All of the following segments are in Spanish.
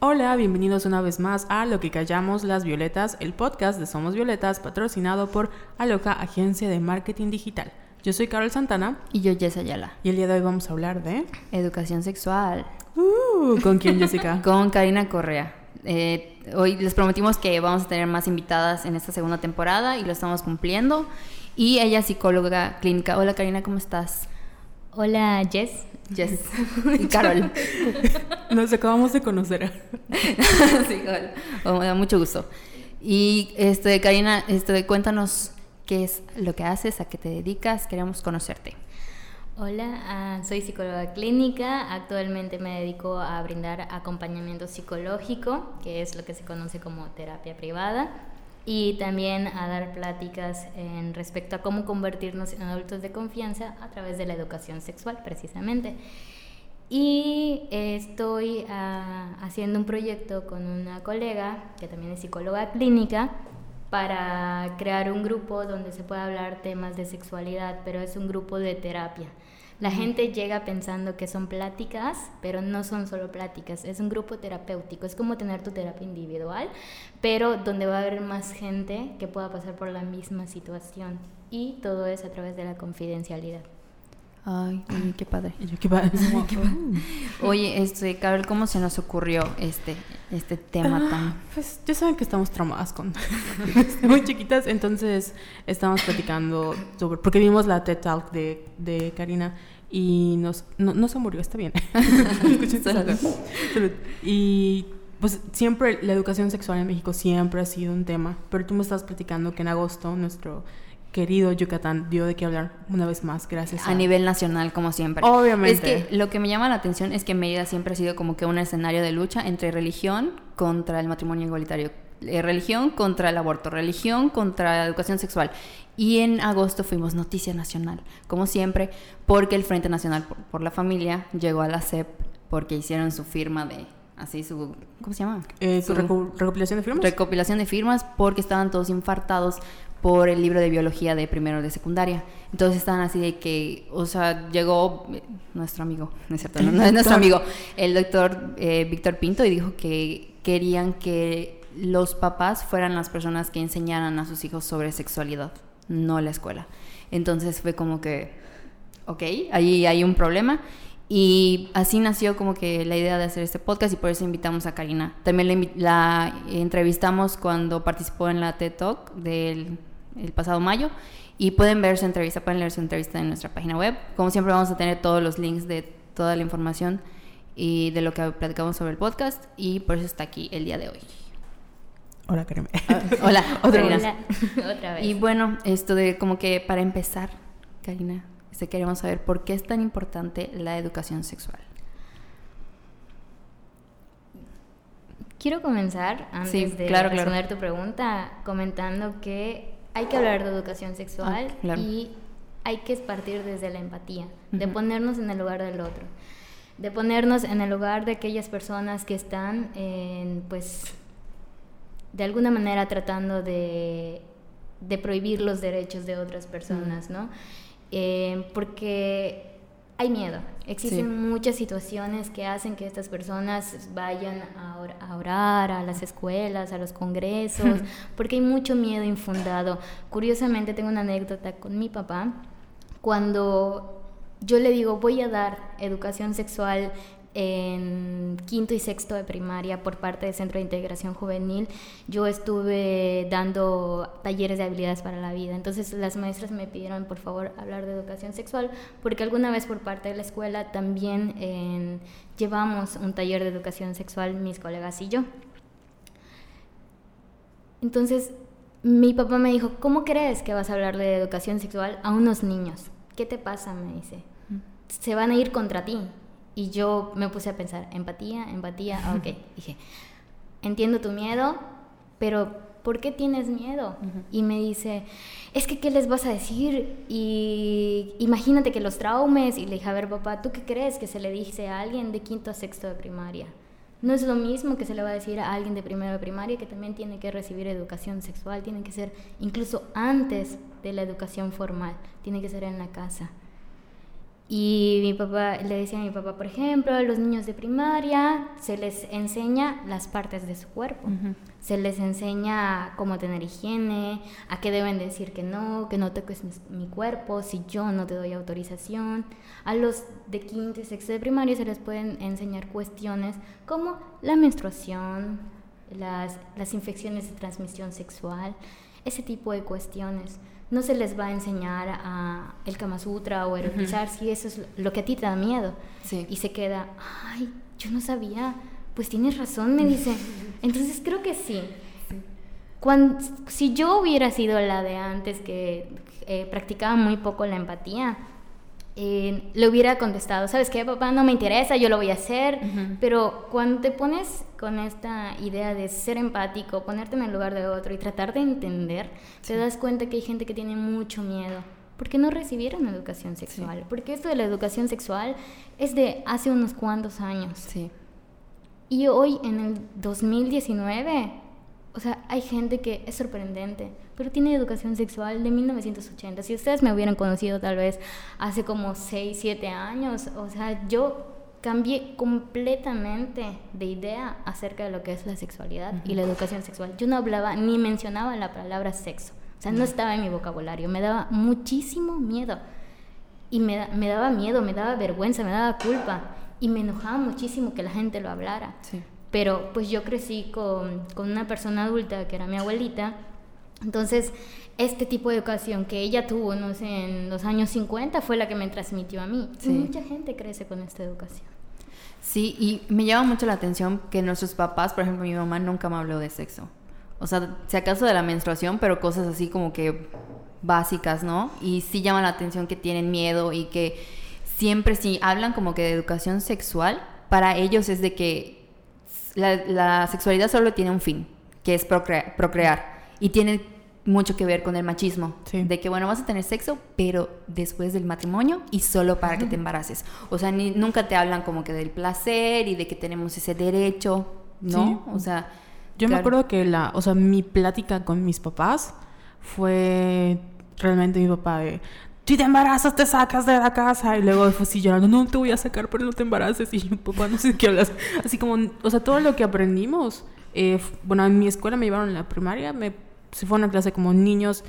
Hola, bienvenidos una vez más a Lo que callamos las violetas, el podcast de Somos Violetas patrocinado por Aloca, agencia de marketing digital. Yo soy Carol Santana Y yo, Jess Ayala. y el día de hoy vamos a hablar de... Educación sexual. Uh, ¿Con quién, Jessica? Con Karina Correa. Eh, hoy les prometimos que vamos a tener más invitadas en esta segunda temporada y lo estamos cumpliendo. Y ella es psicóloga clínica. Hola Karina, ¿cómo estás? Hola Jess. Jess. Y Carol. Nos acabamos de conocer. sí, hola. Oh, me da mucho gusto. Y este, Karina, este, cuéntanos qué es lo que haces, a qué te dedicas, queremos conocerte. Hola, ah, soy psicóloga clínica. Actualmente me dedico a brindar acompañamiento psicológico, que es lo que se conoce como terapia privada, y también a dar pláticas en respecto a cómo convertirnos en adultos de confianza a través de la educación sexual, precisamente. Y estoy ah, haciendo un proyecto con una colega que también es psicóloga clínica para crear un grupo donde se pueda hablar temas de sexualidad, pero es un grupo de terapia. La gente llega pensando que son pláticas, pero no son solo pláticas, es un grupo terapéutico, es como tener tu terapia individual, pero donde va a haber más gente que pueda pasar por la misma situación y todo es a través de la confidencialidad. Ay, qué padre. ¿qué va? Oye, este, Carol, ¿cómo se nos ocurrió este, este tema Ah, tan... Pues ya saben que estamos traumadas con... muy chiquitas, entonces estábamos platicando sobre... Porque vimos la TED Talk de, de Karina y nos... No, no se murió, está bien. Salud. Salud. Y pues siempre la educación sexual en México siempre ha sido un tema, pero tú me estabas platicando que en agosto nuestro querido Yucatán dio de qué hablar una vez más, gracias a... A nivel nacional, como siempre. Obviamente. Es que lo que me llama la atención es que Mérida siempre ha sido como que un escenario de lucha entre religión contra el matrimonio igualitario, eh, religión contra el aborto, religión contra la educación sexual. Y en agosto fuimos noticia nacional, como siempre, porque el Frente Nacional por, por la Familia llegó a la CEP porque hicieron su firma de, así su, ¿cómo se llama? Eh, ¿tu Su- recopilación de firmas? recopilación de firmas porque estaban todos infartados por el libro de biología de primero de secundaria. Entonces estaban así de que, o sea, llegó nuestro amigo, no es cierto, no, no es nuestro amigo, el doctor eh, Víctor Pinto y dijo que querían que los papás fueran las personas que enseñaran a sus hijos sobre sexualidad, no la escuela. Entonces fue como que, ok, ahí hay un problema. Y así nació como que la idea de hacer este podcast y por eso invitamos a Karina. También la, la entrevistamos cuando participó en la TED Talk del el pasado mayo y pueden ver su entrevista, pueden leer su entrevista en nuestra página web. Como siempre vamos a tener todos los links de toda la información y de lo que platicamos sobre el podcast y por eso está aquí el día de hoy. Hola, Karime. Hola, Otra Karina. Hola. Otra vez. Y bueno, esto de como que para empezar, Karina, este, queremos saber por qué es tan importante la educación sexual. Quiero comenzar, antes Sí, de claro, claro. responder tu pregunta, comentando que hay que hablar de educación sexual Ah, claro. y hay que partir desde la empatía, de ponernos en el lugar del otro, de ponernos en el lugar de aquellas personas que están, en, pues, de alguna manera tratando de, de prohibir los derechos de otras personas, ¿no? Eh, porque hay miedo. Existen Sí. muchas situaciones que hacen que estas personas vayan a, or- a orar a las escuelas, a los congresos, porque hay mucho miedo infundado. Curiosamente tengo una anécdota con mi papá. Cuando yo le digo voy a dar educación sexual en quinto y sexto de primaria por parte del Centro de Integración Juvenil, yo estuve dando talleres de habilidades para la vida. Entonces las maestras me pidieron por favor hablar de educación sexual porque alguna vez por parte de la escuela también eh, llevamos un taller de educación sexual mis colegas y yo. Entonces mi papá me dijo, ¿cómo crees que vas a hablar de educación sexual a unos niños? ¿Qué te pasa? Me dice. Se van a ir contra ti. Y yo me puse a pensar, empatía, empatía, ah, ok. Dije, entiendo tu miedo, pero ¿por qué tienes miedo? Y me dice, es que ¿qué les vas a decir? Y imagínate que los traumes. Y le dije, a ver papá, ¿tú qué crees que se le dice a alguien de quinto a sexto de primaria? No es lo mismo que se le va a decir a alguien de primero de primaria que también tiene que recibir educación sexual, tiene que ser incluso antes de la educación formal, tiene que ser en la casa. Y mi papá, le decía a mi papá, por ejemplo, a los niños de primaria se les enseña las partes de su cuerpo. Se les enseña cómo tener higiene, a qué deben decir que no, que no toques mi, cuerpo, si yo no te doy autorización. A los de quinto y sexto de primaria se les pueden enseñar cuestiones como la menstruación, las, las infecciones de transmisión sexual, ese tipo de cuestiones no se les va a enseñar a el Kama Sutra o erotizar si eso es lo que a ti te da miedo. Y se queda, ay, yo no sabía. Pues tienes razón, me dice. Entonces creo que sí. Cuando, si yo hubiera sido la de antes que eh, practicaba muy poco la empatía, eh, le hubiera contestado, ¿sabes qué, papá? No me interesa, yo lo voy a hacer. Pero cuando te pones con esta idea de ser empático, ponerte en el lugar de otro y tratar de entender, te das cuenta que hay gente que tiene mucho miedo. Porque no recibieron educación sexual. Porque esto de la educación sexual es de hace unos cuantos años. Sí. Y hoy, en el 2019, o sea, hay gente que es sorprendente pero tiene educación sexual de 1980. Si ustedes me hubieran conocido tal vez hace como 6, 7 años, o sea, yo cambié completamente de idea acerca de lo que es la sexualidad y la educación sexual. Yo no hablaba ni mencionaba la palabra sexo. O sea, no estaba en mi vocabulario. Me daba muchísimo miedo. Y me, me daba miedo, me daba vergüenza, me daba culpa. Y me enojaba muchísimo que la gente lo hablara. Sí. Pero pues yo crecí con, con una persona adulta que era mi abuelita entonces, este tipo de educación que ella tuvo, no sé, en los años 50 fue la que me transmitió a mí. Y mucha gente crece con esta educación. Sí, y me llama mucho la atención que nuestros papás, por ejemplo, mi mamá nunca me habló de sexo. O sea, si acaso de la menstruación, pero cosas así como que básicas, ¿no? Y sí llama la atención que tienen miedo y que siempre sí hablan como que de educación sexual, para ellos es de que la, la sexualidad solo tiene un fin, que es procrear y tiene mucho que ver con el machismo. De que, bueno, vas a tener sexo, pero después del matrimonio y solo para que te embaraces. O sea, ni, nunca te hablan como que del placer y de que tenemos ese derecho, ¿no? O sea... Yo me acuerdo que la, o sea, mi plática con mis papás fue realmente mi papá de, si te embarazas te sacas de la casa y luego fue así llorando, no te voy a sacar pero no te embaraces y mi papá no sé qué hablas, así como, o sea, todo lo que aprendimos, eh, bueno, en mi escuela me llevaron en la primaria, me si fue una clase como niños,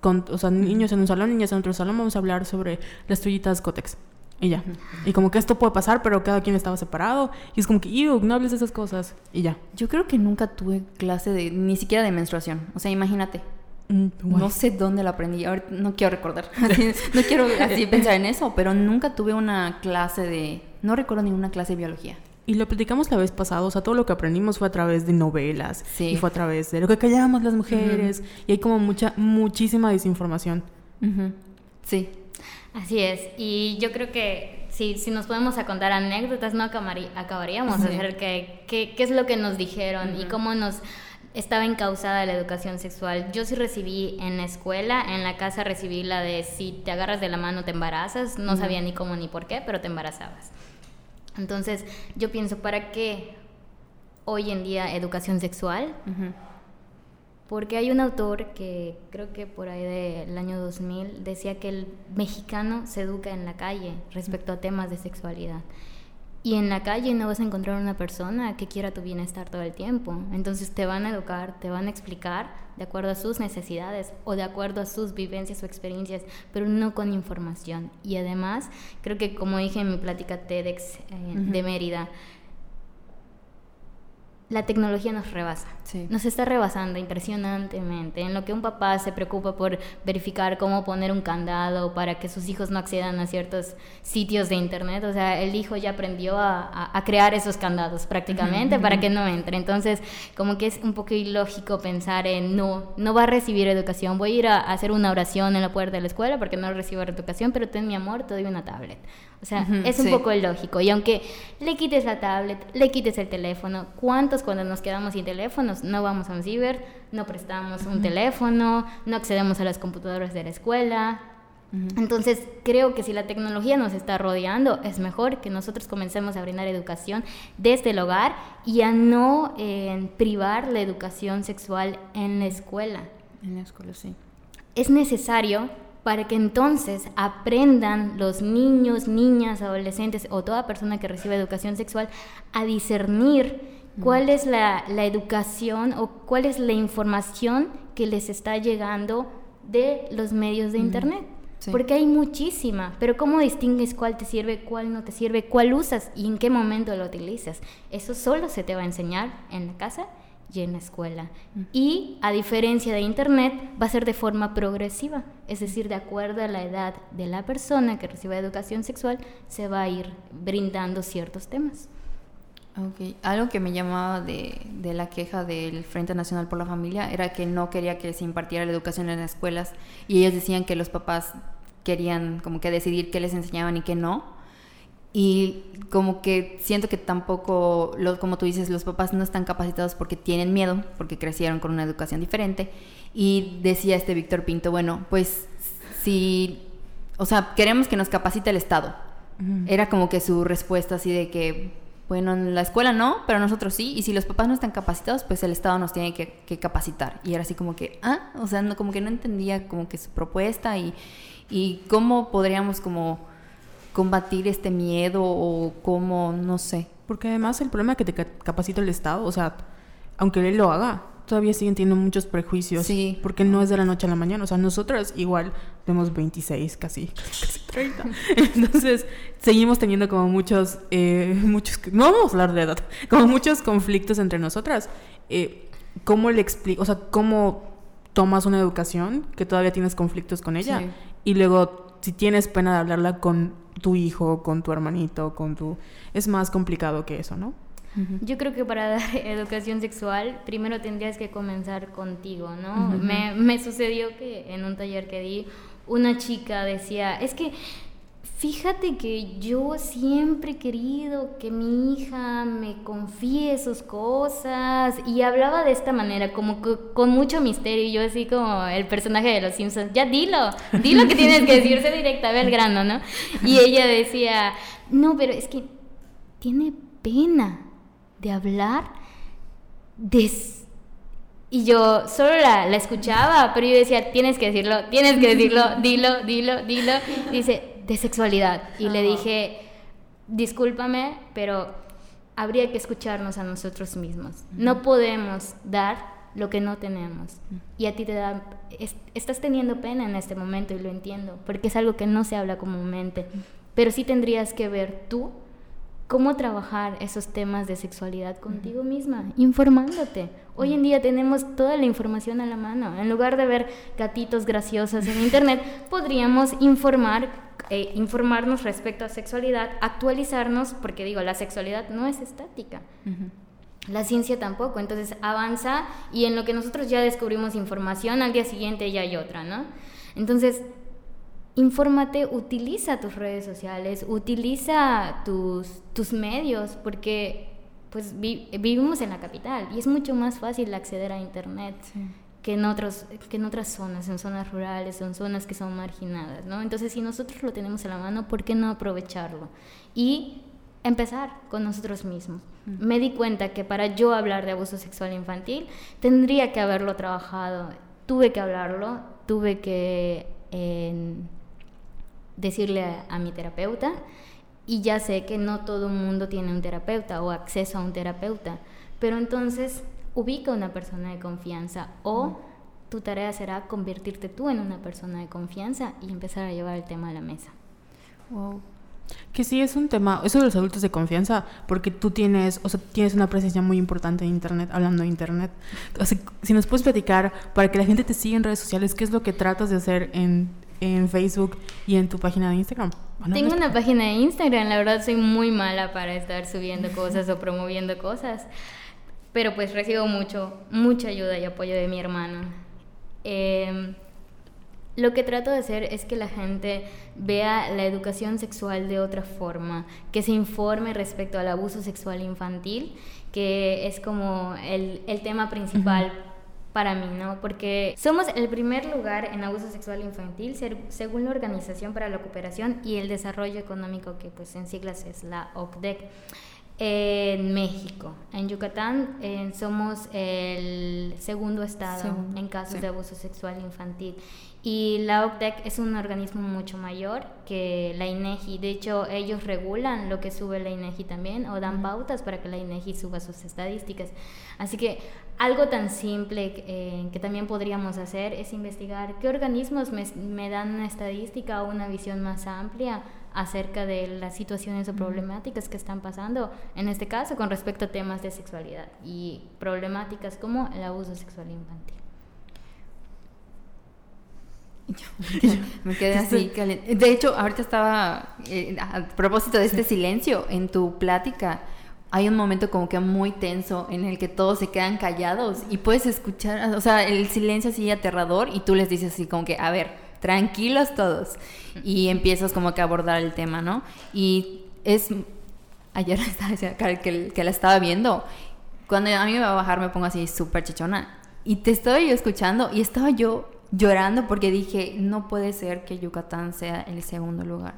con, o sea, niños en un salón, niñas en otro salón, vamos a hablar sobre las toallitas Cotex. Y ya. Y como que esto puede pasar, pero cada quien estaba separado. Y es como que, no hables de esas cosas. Y ya. Yo creo que nunca tuve clase de, ni siquiera de menstruación. O sea, imagínate. Mm, no sé dónde la aprendí. Ahora no quiero recordar. no quiero así pensar en eso, pero nunca tuve una clase de. No recuerdo ninguna clase de biología. Y lo platicamos la vez pasada, o sea, todo lo que aprendimos fue a través de novelas, y fue a través de lo que callábamos las mujeres, y hay como mucha, muchísima desinformación. Sí. Así es, y yo creo que si, si nos podemos a contar anécdotas, no acabaríamos de hacer qué, qué, es lo que nos dijeron y cómo nos estaba encausada la educación sexual. Yo sí recibí en la escuela, en la casa recibí la de si te agarras de la mano te embarazas, no sabía ni cómo ni por qué, pero te embarazabas. Entonces, yo pienso, ¿para qué hoy en día educación sexual? Porque hay un autor que creo que por ahí del año 2000 decía que el mexicano se educa en la calle respecto a temas de sexualidad. Y en la calle no vas a encontrar una persona que quiera tu bienestar todo el tiempo. Entonces te van a educar, te van a explicar de acuerdo a sus necesidades o de acuerdo a sus vivencias o experiencias, pero no con información. Y además, creo que como dije en mi plática TEDx eh, de Mérida, la tecnología nos rebasa. Nos está rebasando impresionantemente. En lo que un papá se preocupa por verificar cómo poner un candado para que sus hijos no accedan a ciertos sitios de internet. O sea, el hijo ya aprendió a, crear esos candados prácticamente para que no entre. Entonces, como que es un poco ilógico pensar en no, no va a recibir educación. Voy a ir a, hacer una oración en la puerta de la escuela porque no recibo educación, pero ten mi amor, te doy una tablet. O sea, es un poco ilógico. Y aunque le quites la tablet, le quites el teléfono, ¿cuántos cuando nos quedamos sin teléfonos no vamos a un ciber, no prestamos un teléfono, no accedemos a las computadoras de la escuela? Entonces, creo que si la tecnología nos está rodeando, es mejor que nosotros comencemos a brindar educación desde el hogar y a no eh, privar la educación sexual en la escuela. En la escuela, sí. Es necesario para que entonces aprendan los niños, niñas, adolescentes o toda persona que recibe educación sexual a discernir cuál es la, la educación o cuál es la información que les está llegando de los medios de Internet. Porque hay muchísima, pero ¿cómo distingues cuál te sirve, cuál no te sirve, cuál usas y en qué momento lo utilizas? Eso solo se te va a enseñar en la casa y en la escuela. Y a diferencia de Internet, va a ser de forma progresiva, es decir, de acuerdo a la edad de la persona que reciba educación sexual, se va a ir brindando ciertos temas. Okay. Algo que me llamaba de, de, la queja del Frente Nacional por la Familia era que no quería que se impartiera la educación en las escuelas y ellos decían que los papás querían como que decidir qué les enseñaban y qué no. Y como que siento que tampoco, como tú dices, los papás no están capacitados porque tienen miedo, porque crecieron con una educación diferente. Y decía este Víctor Pinto, bueno, pues si, o sea, queremos que nos capacite el Estado. Era como que su respuesta así de que bueno, en la escuela no, pero nosotros sí. Y si los papás no están capacitados, pues el Estado nos tiene que, capacitar. Y era así como que, ah, o sea, no, como que no entendía como que su propuesta y, y cómo podríamos como combatir este miedo o cómo, no sé. Porque además el problema es que te capacita el Estado, o sea, aunque él lo haga, todavía siguen teniendo muchos prejuicios. Sí. Porque no es de la noche a la mañana. O sea, nosotras igual tenemos 26, casi, casi 30. Entonces, seguimos teniendo como muchos, eh, muchos, no vamos a hablar de edad, como muchos conflictos entre nosotras. Eh, ¿Cómo le explico? O sea, ¿cómo tomas una educación que todavía tienes conflictos con ella? Y luego, si tienes pena de hablarla con tu hijo, con tu hermanito, con tu... Es más complicado que eso, ¿no? Yo creo que para dar educación sexual, primero tendrías que comenzar contigo, ¿no? me, me, sucedió que en un taller que di, una chica decía, es que fíjate que yo siempre he querido que mi hija me confíe sus cosas y hablaba de esta manera, como con mucho misterio y yo así como el personaje de los Simpsons, ya dilo, dilo que tienes que decirse directa, ve al grano, ¿no? Y ella decía, no, pero es que tiene pena de hablar de... Y yo solo la, la, escuchaba, pero yo decía, tienes que decirlo, tienes que decirlo, dilo, dilo, dilo. Dice, de sexualidad. Y le dije, discúlpame, pero habría que escucharnos a nosotros mismos. No podemos dar lo que no tenemos. Y a ti te da, estás teniendo pena en este momento y lo entiendo, porque es algo que no se habla comúnmente. Pero sí tendrías que ver tú cómo trabajar esos temas de sexualidad contigo misma, informándote. Hoy en día tenemos toda la información a la mano. En lugar de ver gatitos graciosos en internet, podríamos informar, eh, informarnos respecto a sexualidad, actualizarnos, porque digo, la sexualidad no es estática. La ciencia tampoco, entonces avanza y en lo que nosotros ya descubrimos información, al día siguiente ya hay otra, ¿no? Entonces, infórmate, utiliza tus redes sociales, utiliza tus, tus medios, porque pues vivimos en la capital y es mucho más fácil acceder a internet que, en otros, que en otras zonas, en zonas rurales, en zonas que son marginadas, ¿no? Entonces, si nosotros lo tenemos a la mano, ¿por qué no aprovecharlo? Y empezar con nosotros mismos. Me di cuenta que para yo hablar de abuso sexual infantil, tendría que haberlo trabajado, tuve que hablarlo, tuve que decirle a, mi terapeuta y ya sé que no todo el mundo tiene un terapeuta o acceso a un terapeuta, pero entonces ubica una persona de confianza o tu tarea será convertirte tú en una persona de confianza y empezar a llevar el tema a la mesa. Wow. Que sí es un tema, eso de los adultos de confianza, porque tú tienes, o sea, tienes una presencia muy importante en internet, hablando de internet. O sea, si nos puedes platicar para que la gente te siga en redes sociales, ¿qué es lo que tratas de hacer en, en Facebook y en tu página de Instagram? Tengo una página de Instagram, la verdad soy muy mala para estar subiendo cosas o promoviendo cosas, pero pues recibo mucho, mucha ayuda y apoyo de mi hermano. Em, lo que trato de hacer es que la gente vea la educación sexual de otra forma, que se informe respecto al abuso sexual infantil, que es como el, el tema principal para mí, ¿no? Porque somos el primer lugar en abuso sexual infantil según la Organización para la Cooperación y el Desarrollo Económico, que pues en siglas es la OCDE. En México, en Yucatán, somos el segundo estado en casos de abuso sexual infantil. Y la OCDEC es un organismo mucho mayor que la INEGI. De hecho, ellos regulan lo que sube la INEGI también o dan pautas para que la INEGI suba sus estadísticas. Así que algo tan simple eh, que también podríamos hacer es investigar qué organismos me, me dan una estadística o una visión más amplia acerca de las situaciones o problemáticas que están pasando, en este caso con respecto a temas de sexualidad y problemáticas como el abuso sexual infantil. me quedé así. De hecho, ahorita estaba, eh, a propósito de este silencio, en tu plática, hay un momento como que muy tenso en el que todos se quedan callados y puedes escuchar, o sea, el silencio así aterrador y tú les dices así como que, a ver, tranquilos todos. Y empiezas como que a abordar el tema, ¿no? Y es, ayer estaba que, que la estaba viendo, cuando a mí me va a bajar me pongo así súper chichona. Y te estoy escuchando y estaba yo llorando porque dije, no puede ser que Yucatán sea el segundo lugar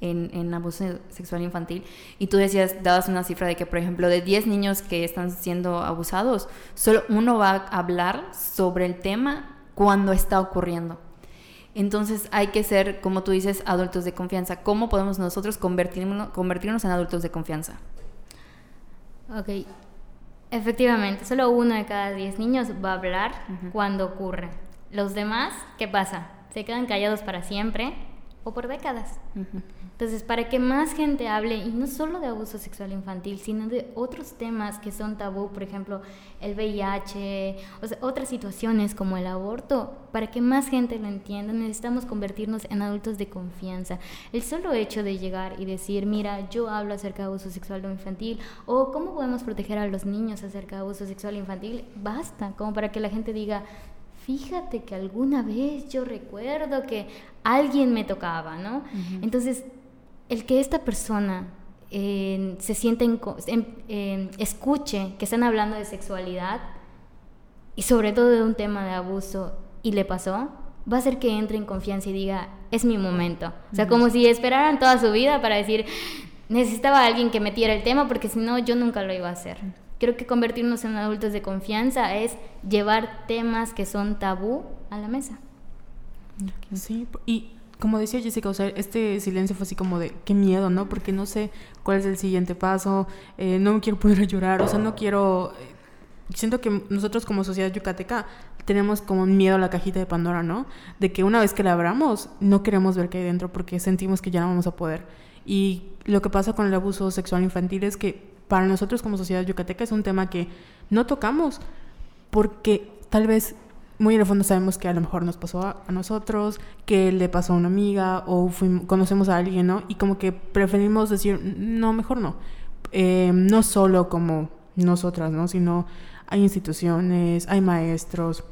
en, en, abuso sexual infantil. Y tú decías, dabas una cifra de que, por ejemplo, de 10 niños que están siendo abusados, solo uno va a hablar sobre el tema cuando está ocurriendo. Entonces hay que ser, como tú dices, adultos de confianza. ¿Cómo podemos nosotros convertirnos, convertirnos en adultos de confianza? Ok, efectivamente, solo uno de cada 10 niños va a hablar cuando ocurre. Los demás, ¿qué pasa? Se quedan callados para siempre o por décadas. Entonces, para que más gente hable, y no solo de abuso sexual infantil, sino de otros temas que son tabú, por ejemplo, el VIH, o sea, otras situaciones como el aborto, para que más gente lo entienda, necesitamos convertirnos en adultos de confianza. El solo hecho de llegar y decir, mira, yo hablo acerca de abuso sexual infantil, o cómo podemos proteger a los niños acerca de abuso sexual infantil, basta, como para que la gente diga, fíjate que alguna vez yo recuerdo que alguien me tocaba, ¿no? Entonces, el que esta persona eh, se sienta, en, escuche que están hablando de sexualidad y sobre todo de un tema de abuso y le pasó, va a hacer que entre en confianza y diga, es mi momento. O sea, como si esperaran toda su vida para decir, necesitaba a alguien que metiera el tema porque si no, yo nunca lo iba a hacer. Creo que convertirnos en adultos de confianza es llevar temas que son tabú a la mesa. Sí, y como decía Jessica, o sea, este silencio fue así como de qué miedo, ¿no? Porque no sé cuál es el siguiente paso, eh, no quiero poner a llorar, o sea, no quiero... Eh, siento que nosotros como sociedad yucateca tenemos como miedo a la cajita de Pandora, ¿no? De que una vez que la abramos, no queremos ver qué hay dentro porque sentimos que ya no vamos a poder. Y lo que pasa con el abuso sexual infantil es que para nosotros como sociedad yucateca es un tema que no tocamos porque tal vez muy en el fondo sabemos que a lo mejor nos pasó a, nosotros, que le pasó a una amiga o conocemos a alguien, ¿no? Y como que preferimos decir, no, mejor no. Eh, no solo como nosotras, ¿no? Sino hay instituciones, hay maestros,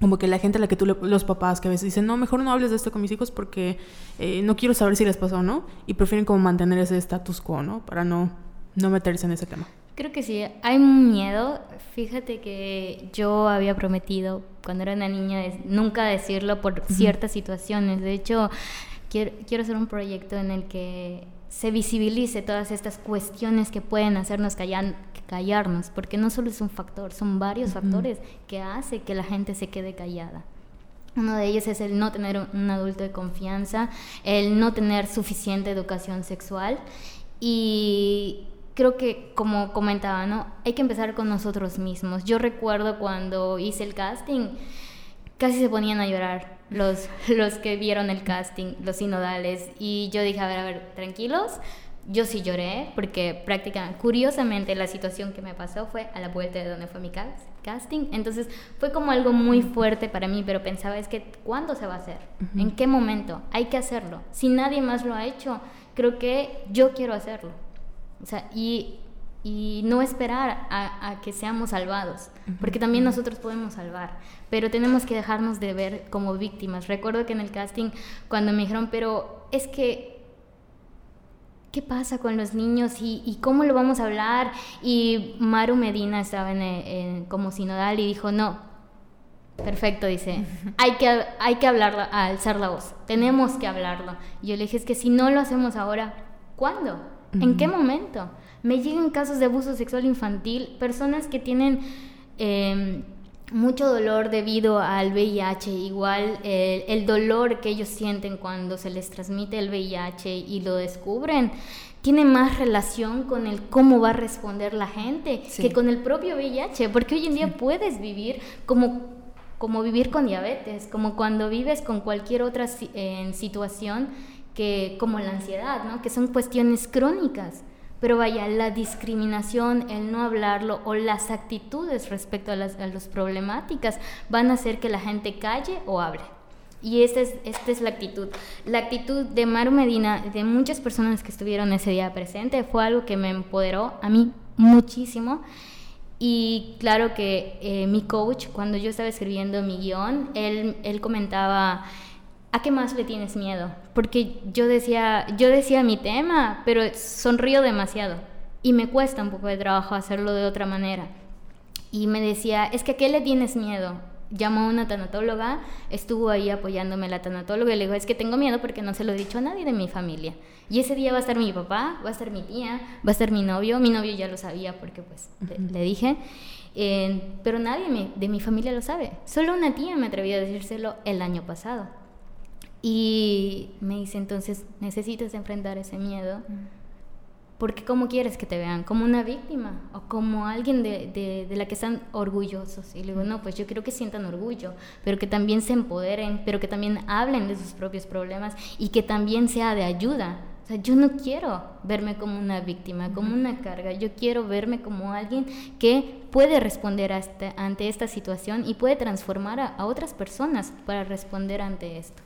como que la gente a la que tú, los papás que a veces dicen, no, mejor no hables de esto con mis hijos porque eh, no quiero saber si les pasó o no, y prefieren como mantener ese status quo, ¿no? Para no, no meterse en ese tema. Creo que sí, hay miedo. Fíjate que yo había prometido cuando era una niña nunca decirlo por ciertas situaciones. De hecho, quiero, quiero hacer un proyecto en el que se visibilice todas estas cuestiones que pueden hacernos callar, callarnos, porque no solo es un factor, son varios factores que hace que la gente se quede callada. Uno de ellos es el no tener un adulto de confianza, el no tener suficiente educación sexual y creo que como comentaba, ¿no? Hay que empezar con nosotros mismos. Yo recuerdo cuando hice el casting, casi se ponían a llorar los, los que vieron el casting, los sinodales, y yo dije, a ver, a ver, tranquilos. Yo sí lloré porque prácticamente, curiosamente, la situación que me pasó fue a la vuelta de donde fue mi casting. Entonces fue como algo muy fuerte para mí, pero pensaba, es que, ¿cuándo se va a hacer? ¿En qué momento? Hay que hacerlo. Si nadie más lo ha hecho, creo que yo quiero hacerlo. O sea, y, y no esperar a, a, que seamos salvados, porque también nosotros podemos salvar, pero tenemos que dejarnos de ver como víctimas. Recuerdo que en el casting, cuando me dijeron, pero es que, ¿qué pasa con los niños y, y cómo lo vamos a hablar? Y Maru Medina estaba en, en, como sinodal y dijo, no. Perfecto, dice. Hay que, hay que hablarlo, alzar la voz. Tenemos que hablarlo. Y yo le dije, es que si no lo hacemos ahora, ¿cuándo? ¿En qué momento? Me llegan casos de abuso sexual infantil, personas que tienen em, mucho dolor debido al VIH, igual el, dolor que ellos sienten cuando se les transmite el VIH y lo descubren, tiene más relación con el cómo va a responder la gente que con el propio VIH, porque hoy en día puedes vivir como como vivir con diabetes, como cuando vives con cualquier otra situación que como la ansiedad, ¿no? que son cuestiones crónicas. Pero vaya, la discriminación, el no hablarlo o las actitudes respecto a las a problemáticas van a hacer que la gente calle o hable. Y esta es, esta es la actitud. La actitud de Maru Medina, de muchas personas que estuvieron ese día presente, fue algo que me empoderó a mí muchísimo. Y claro que eh, mi coach, cuando yo estaba escribiendo mi guion, él, él comentaba, ¿a qué más le tienes miedo? Porque yo decía, yo decía mi tema, pero sonrío demasiado y me cuesta un poco de trabajo hacerlo de otra manera. Y me decía, es que ¿a qué le tienes miedo? llamó a una tanatóloga, estuvo ahí apoyándome la tanatóloga y le dijo, es que tengo miedo porque no se lo he dicho a nadie de mi familia. Y ese día va a estar mi papá, va a estar mi tía, va a estar mi novio, mi novio ya lo sabía porque pues le, dije, eh, pero nadie de mi familia lo sabe. Solo una tía me atrevió a decírselo el año pasado. Y me dice, entonces necesitas enfrentar ese miedo. Porque ¿cómo quieres que te vean? ¿Como una víctima? ¿O como alguien de, de, la que están orgullosos? Y le digo, no, pues yo quiero que sientan orgullo, pero que también se empoderen, pero que también hablen de sus propios problemas y que también sea de ayuda. O sea, yo no quiero verme como una víctima, como una carga. Yo quiero verme como alguien que puede responder ante esta situación y puede transformar a otras personas para responder ante esto.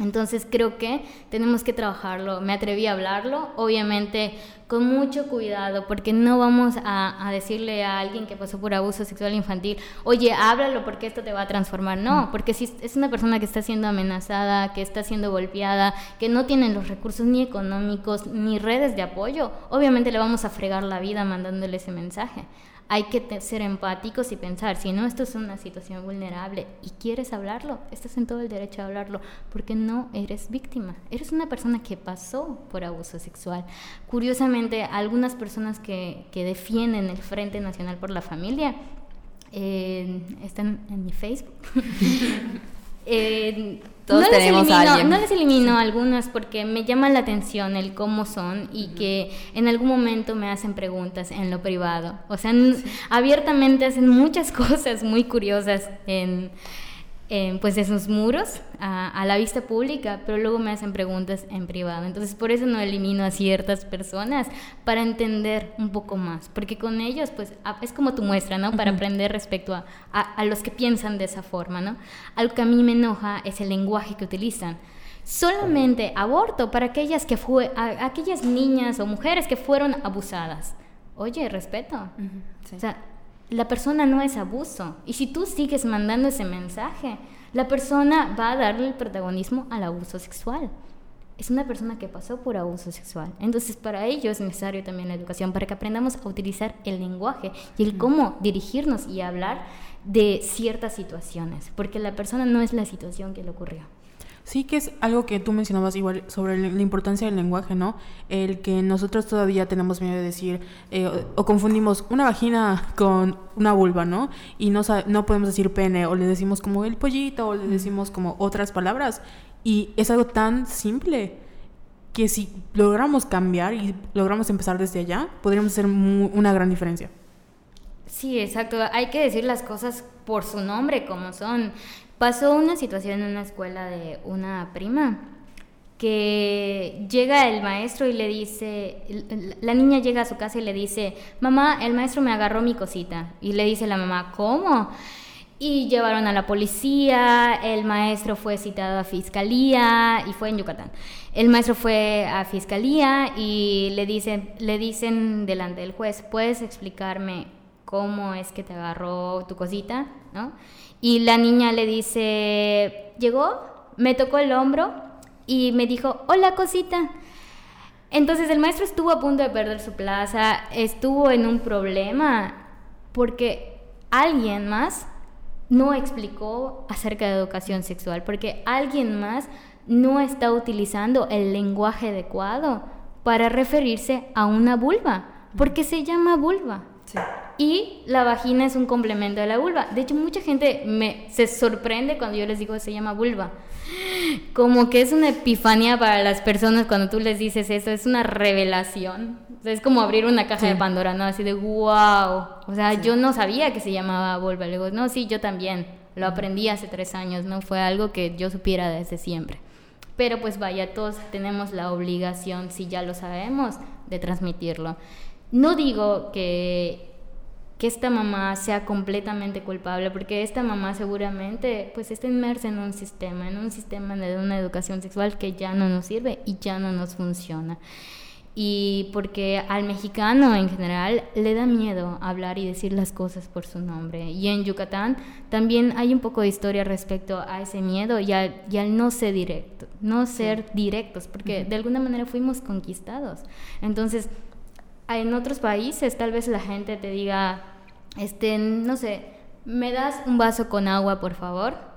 Entonces creo que tenemos que trabajarlo. Me atreví a hablarlo, obviamente con mucho cuidado, porque no vamos a, decirle a alguien que pasó por abuso sexual infantil, oye, háblalo porque esto te va a transformar. No, mm. porque si es una persona que está siendo amenazada, que está siendo golpeada, que no tiene los recursos ni económicos ni redes de apoyo, obviamente le vamos a fregar la vida mandándole ese mensaje hay que ser empáticos y pensar, si no, esto es una situación vulnerable y quieres hablarlo, estás en todo el derecho a hablarlo, porque no eres víctima, eres una persona que pasó por abuso sexual. Curiosamente, algunas personas que, que defienden el Frente Nacional por la Familia eh, están en mi Facebook. Eh, Todos no tenemos les elimino, No les elimino algunas porque me llama la atención el cómo son y que en algún momento me hacen preguntas en lo privado. O sea, abiertamente hacen muchas cosas muy curiosas en pues de sus muros a, la vista pública, pero luego me hacen preguntas en privado. Entonces por eso no elimino a ciertas personas para entender un poco más, porque con ellos pues es como tu muestra, ¿no? Para aprender respecto a, a, los que piensan de esa forma, ¿no? Algo que a mí me enoja es el lenguaje que utilizan. Solamente aborto para aquellas que fue, aquellas niñas o mujeres que fueron abusadas. Oye, respeto. O sea, la persona no es abuso. Y si tú sigues mandando ese mensaje, la persona va a darle el protagonismo al abuso sexual. Es una persona que pasó por abuso sexual. Entonces, para ello es necesario también la educación, para que aprendamos a utilizar el lenguaje y el cómo dirigirnos y hablar de ciertas situaciones, porque la persona no es la situación que le ocurrió. Sí, que es algo que tú mencionabas igual sobre la importancia del lenguaje, ¿no? El que nosotros todavía tenemos miedo de decir, eh, o, confundimos una vagina con una vulva, ¿no? Y no, no podemos decir pene, o le decimos como el pollito, o le decimos como otras palabras. Y es algo tan simple que si logramos cambiar y logramos empezar desde allá, podríamos hacer una gran diferencia. Sí, exacto. Hay que decir las cosas por su nombre, como son. Pasó una situación en una escuela de una prima que llega el maestro y le dice, la niña llega a su casa y le dice, mamá, el maestro me agarró mi cosita. Y le dice la mamá, ¿cómo? Y llevaron a la policía, el maestro fue citado a fiscalía y fue en Yucatán. El maestro fue a fiscalía y le dicen, le dicen delante del juez, ¿puedes explicarme cómo es que te agarró tu cosita? ¿No? Y la niña le dice, llegó, me tocó el hombro y me dijo, hola cosita. Entonces el maestro estuvo a punto de perder su plaza, estuvo en un problema porque alguien más no explicó acerca de educación sexual, porque alguien más no está utilizando el lenguaje adecuado para referirse a una vulva, porque se llama vulva. Y la vagina es un complemento de la vulva. De hecho, mucha gente me, se sorprende cuando yo les digo que se llama vulva. Como que es una epifanía para las personas cuando tú les dices eso, es una revelación. es como abrir una caja de Pandora, ¿no? Así de wow. O sea, yo no sabía que se llamaba vulva. Le digo, no, sí, yo también. Lo aprendí hace tres años, no fue algo que yo supiera desde siempre. Pero pues vaya, todos tenemos la obligación, si ya lo sabemos, de transmitirlo. No digo que que esta mamá sea completamente culpable, porque esta mamá seguramente pues está inmersa en un sistema, en un sistema de una educación sexual que ya no nos sirve y ya no nos funciona. Y porque al mexicano en general le da miedo hablar y decir las cosas por su nombre. Y en Yucatán también hay un poco de historia respecto a ese miedo y al, no ser directo, no ser directos, porque de alguna manera fuimos conquistados. Entonces, en otros países tal vez la gente te diga, este, no sé, ¿me das un vaso con agua, por favor?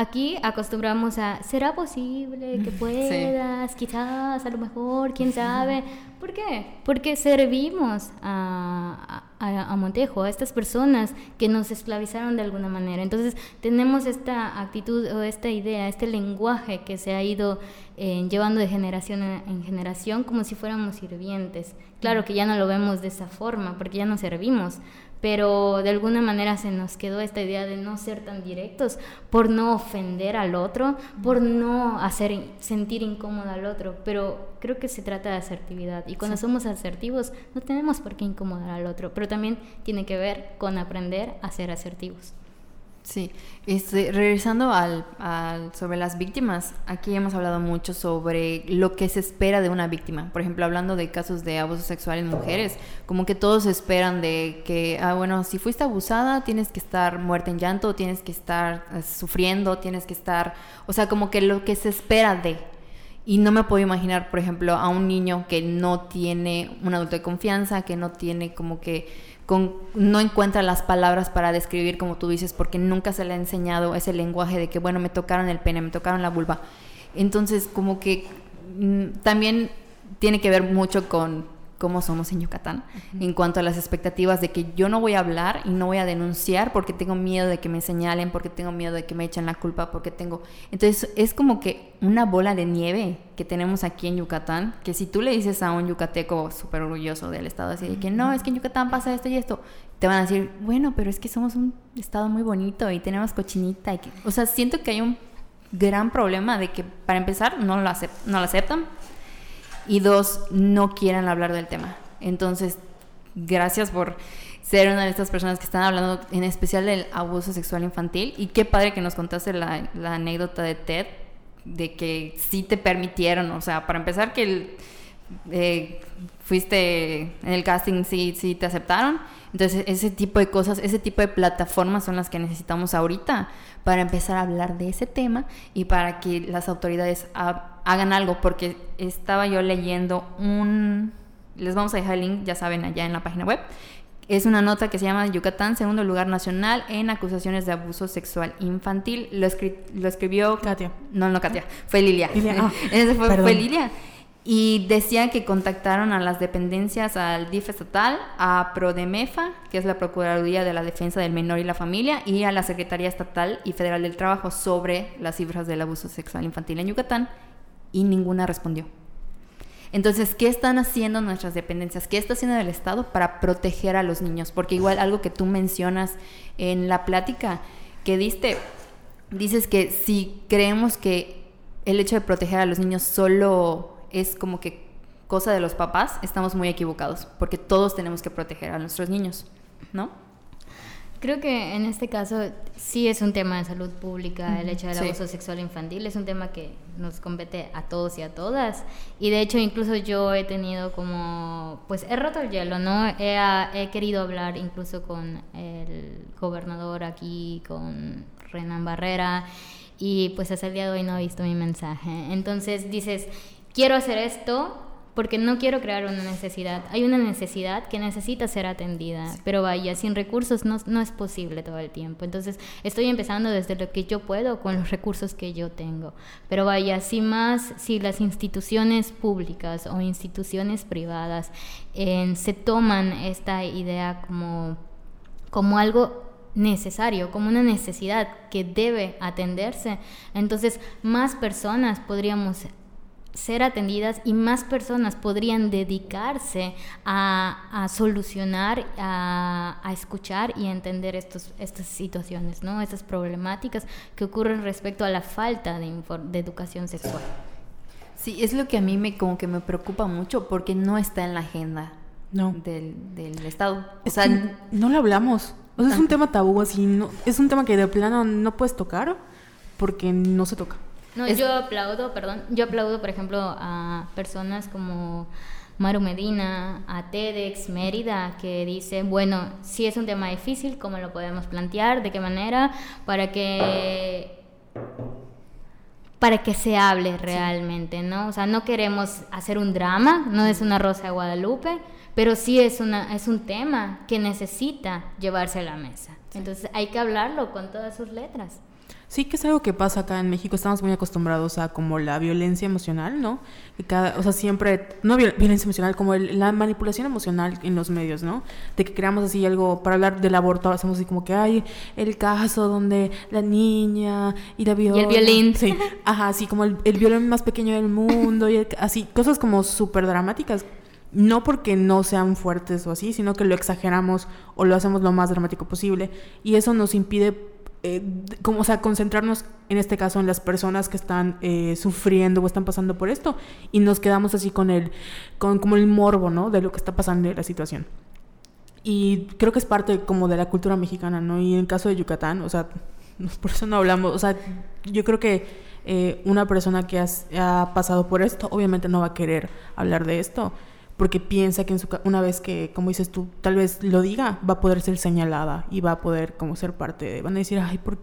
Aquí acostumbramos a, ¿será posible que puedas? Quizás, a lo mejor, quién sabe. ¿Por qué? Porque servimos a, a, Montejo, a estas personas que nos esclavizaron de alguna manera. Entonces tenemos esta actitud o esta idea, este lenguaje que se ha ido eh, llevando de generación en generación como si fuéramos sirvientes. Claro que ya no lo vemos de esa forma porque ya no servimos, pero de alguna manera se nos quedó esta idea de no ser tan directos por no ofender al otro, por no hacer sentir incómodo al otro, pero creo que se trata de asertividad. Y cuando somos asertivos no tenemos por qué incomodar al otro, pero también tiene que ver con aprender a ser asertivos. Sí, este, regresando al, sobre las víctimas, aquí hemos hablado mucho sobre lo que se espera de una víctima. Por ejemplo, hablando de casos de abuso sexual en mujeres, como que todos esperan de que, ah, bueno, si fuiste abusada, tienes que estar muerta en llanto, tienes que estar eh, sufriendo, tienes que estar, o sea, como que lo que se espera de. Y no me puedo imaginar, por ejemplo, a un niño que no tiene un adulto de confianza, que no tiene como que no encuentra las palabras para describir como tú dices, porque nunca se le ha enseñado ese lenguaje de que, bueno, me tocaron el pene, me tocaron la vulva. Entonces, como que mm, también tiene que ver mucho con cómo somos en Yucatán en cuanto a las expectativas de que yo no voy a hablar y no voy a denunciar porque tengo miedo de que me señalen, porque tengo miedo de que me echen la culpa, porque tengo... Entonces es como que una bola de nieve que tenemos aquí en Yucatán, que si tú le dices a un yucateco súper orgulloso del estado así de que no, es que en Yucatán pasa esto y esto, te van a decir, bueno, pero es que somos un estado muy bonito y tenemos cochinita. Y que... O sea, siento que hay un gran problema de que para empezar no lo, no lo aceptan y dos, no quieran hablar del tema. Entonces, gracias por ser una de estas personas que están hablando en especial del abuso sexual infantil y qué padre que nos contaste la, anécdota de Ted, de que sí te permitieron, o sea, para empezar que eh, fuiste en el casting, sí, sí te aceptaron. Entonces, ese tipo de cosas, ese tipo de plataformas son las que necesitamos ahorita para empezar a hablar de ese tema y para que las autoridades hagan algo, porque estaba yo leyendo un, les vamos a dejar el link, ya saben, allá en la página web, es una nota que se llama Yucatán, segundo lugar nacional en acusaciones de abuso sexual infantil. Lo, lo escribió... Katia. No, no, Katia. Fue Lilia. Lilia. Ah, fue, fue, Lilia. Y decía que contactaron a las dependencias, al DIF estatal, a PRODEMEFA, que es la Procuraduría de la Defensa del Menor y la Familia, y a la Secretaría Estatal y Federal del Trabajo sobre las cifras del abuso sexual infantil en Yucatán, y ninguna respondió. Entonces, ¿qué están haciendo nuestras dependencias? ¿Qué está haciendo el Estado para proteger a los niños? Porque igual algo que tú mencionas en la plática que diste, dices que si creemos que el hecho de proteger a los niños solo es como que cosa de los papás, estamos muy equivocados, porque todos tenemos que proteger a nuestros niños, ¿no? Creo que en este caso sí es un tema de salud pública el hecho del abuso sexual infantil, es un tema que nos compete a todos y a todas. Y de hecho incluso yo he tenido como, pues he roto el hielo, ¿no? He, he querido hablar incluso con el gobernador aquí, con Renan Barrera, y pues hasta el día de hoy no he visto mi mensaje. Entonces dices, quiero hacer esto porque no quiero crear una necesidad. Hay una necesidad que necesita ser atendida, pero vaya, sin recursos no, no es posible todo el tiempo. Entonces, estoy empezando desde lo que yo puedo con los recursos que yo tengo. Pero vaya, si más, si las instituciones públicas o instituciones privadas se toman esta idea como, como algo necesario, como una necesidad que debe atenderse, entonces más personas podríamos ser atendidas y más personas podrían dedicarse a, solucionar, a, escuchar y a entender estos, estas situaciones, ¿no? estas problemáticas que ocurren respecto a la falta de, de educación sexual. Sí, es lo que a mí me, como que me preocupa mucho porque no está en la agenda no. del, Estado. O sea, no lo hablamos. O sea, es un tema tabú, así, no, es un tema que de plano no puedes tocar porque no se toca. No, yo aplaudo, perdón, yo aplaudo, por ejemplo, a personas como Maru Medina, a TEDx Mérida, que dice, bueno, si es un tema difícil, ¿cómo lo podemos plantear? ¿De qué manera? Para que para que se hable realmente, ¿no? O sea, no queremos hacer un drama, no es una rosa de Guadalupe, pero sí es, una, es un tema que necesita llevarse a la mesa. Entonces hay que hablarlo con todas sus letras. Sí, que es algo que pasa acá en México. Estamos muy acostumbrados a como la violencia emocional, ¿no? Que cada, o sea, siempre, no violencia emocional, como la manipulación emocional en los medios, ¿no? De que creamos así algo, para hablar del aborto, hacemos así como que hay el caso donde la niña y la viola. Y el violín. Sí, ajá, así como el, el violín más pequeño del mundo, y así, cosas como súper dramáticas. No porque no sean fuertes o así, sino que lo exageramos o lo hacemos lo más dramático posible. Y eso nos impide eh, como, o sea, concentrarnos en este caso en las personas que están eh, sufriendo o están pasando por esto y nos quedamos así con el, con como el morbo, ¿no? De lo que está pasando en la situación. Y creo que es parte como de la cultura mexicana, ¿no? Y en el caso de Yucatán, o sea, por eso no hablamos, o sea, yo creo que eh, una persona que ha pasado por esto obviamente no va a querer hablar de esto porque piensa que en su, una vez que, como dices tú, tal vez lo diga, va a poder ser señalada y va a poder como ser parte de, van a decir, ay, ¿por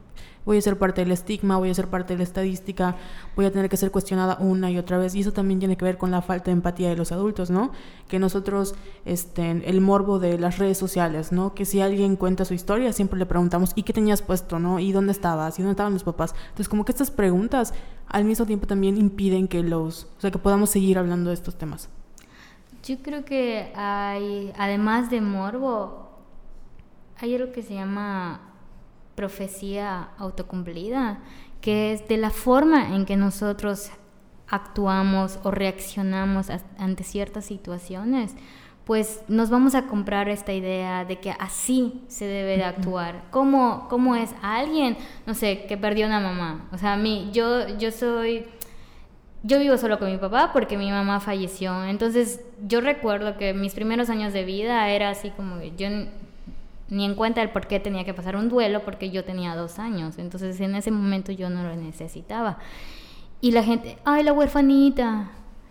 voy a ser parte del estigma, voy a ser parte de la estadística, voy a tener que ser cuestionada una y otra vez. Y eso también tiene que ver con la falta de empatía de los adultos, ¿no? Que nosotros, este, el morbo de las redes sociales, ¿no? Que si alguien cuenta su historia, siempre le preguntamos, ¿y qué tenías puesto, no? ¿Y dónde estabas? ¿Y dónde estaban los papás? Entonces, como que estas preguntas al mismo tiempo también impiden que los, o sea, que podamos seguir hablando de estos temas. Yo creo que hay, además de morbo, hay algo que se llama profecía autocumplida, que es de la forma en que nosotros actuamos o reaccionamos ante ciertas situaciones, pues nos vamos a comprar esta idea de que así se debe de actuar. ¿Cómo, cómo es alguien, no sé, que perdió una mamá? O sea, a mí, yo, yo soy yo vivo solo con mi papá porque mi mamá falleció. Entonces yo recuerdo que mis primeros años de vida era así como que yo ni en cuenta el por qué tenía que pasar un duelo porque yo tenía dos años. Entonces en ese momento yo no lo necesitaba. Y la gente, ay, la huerfanita.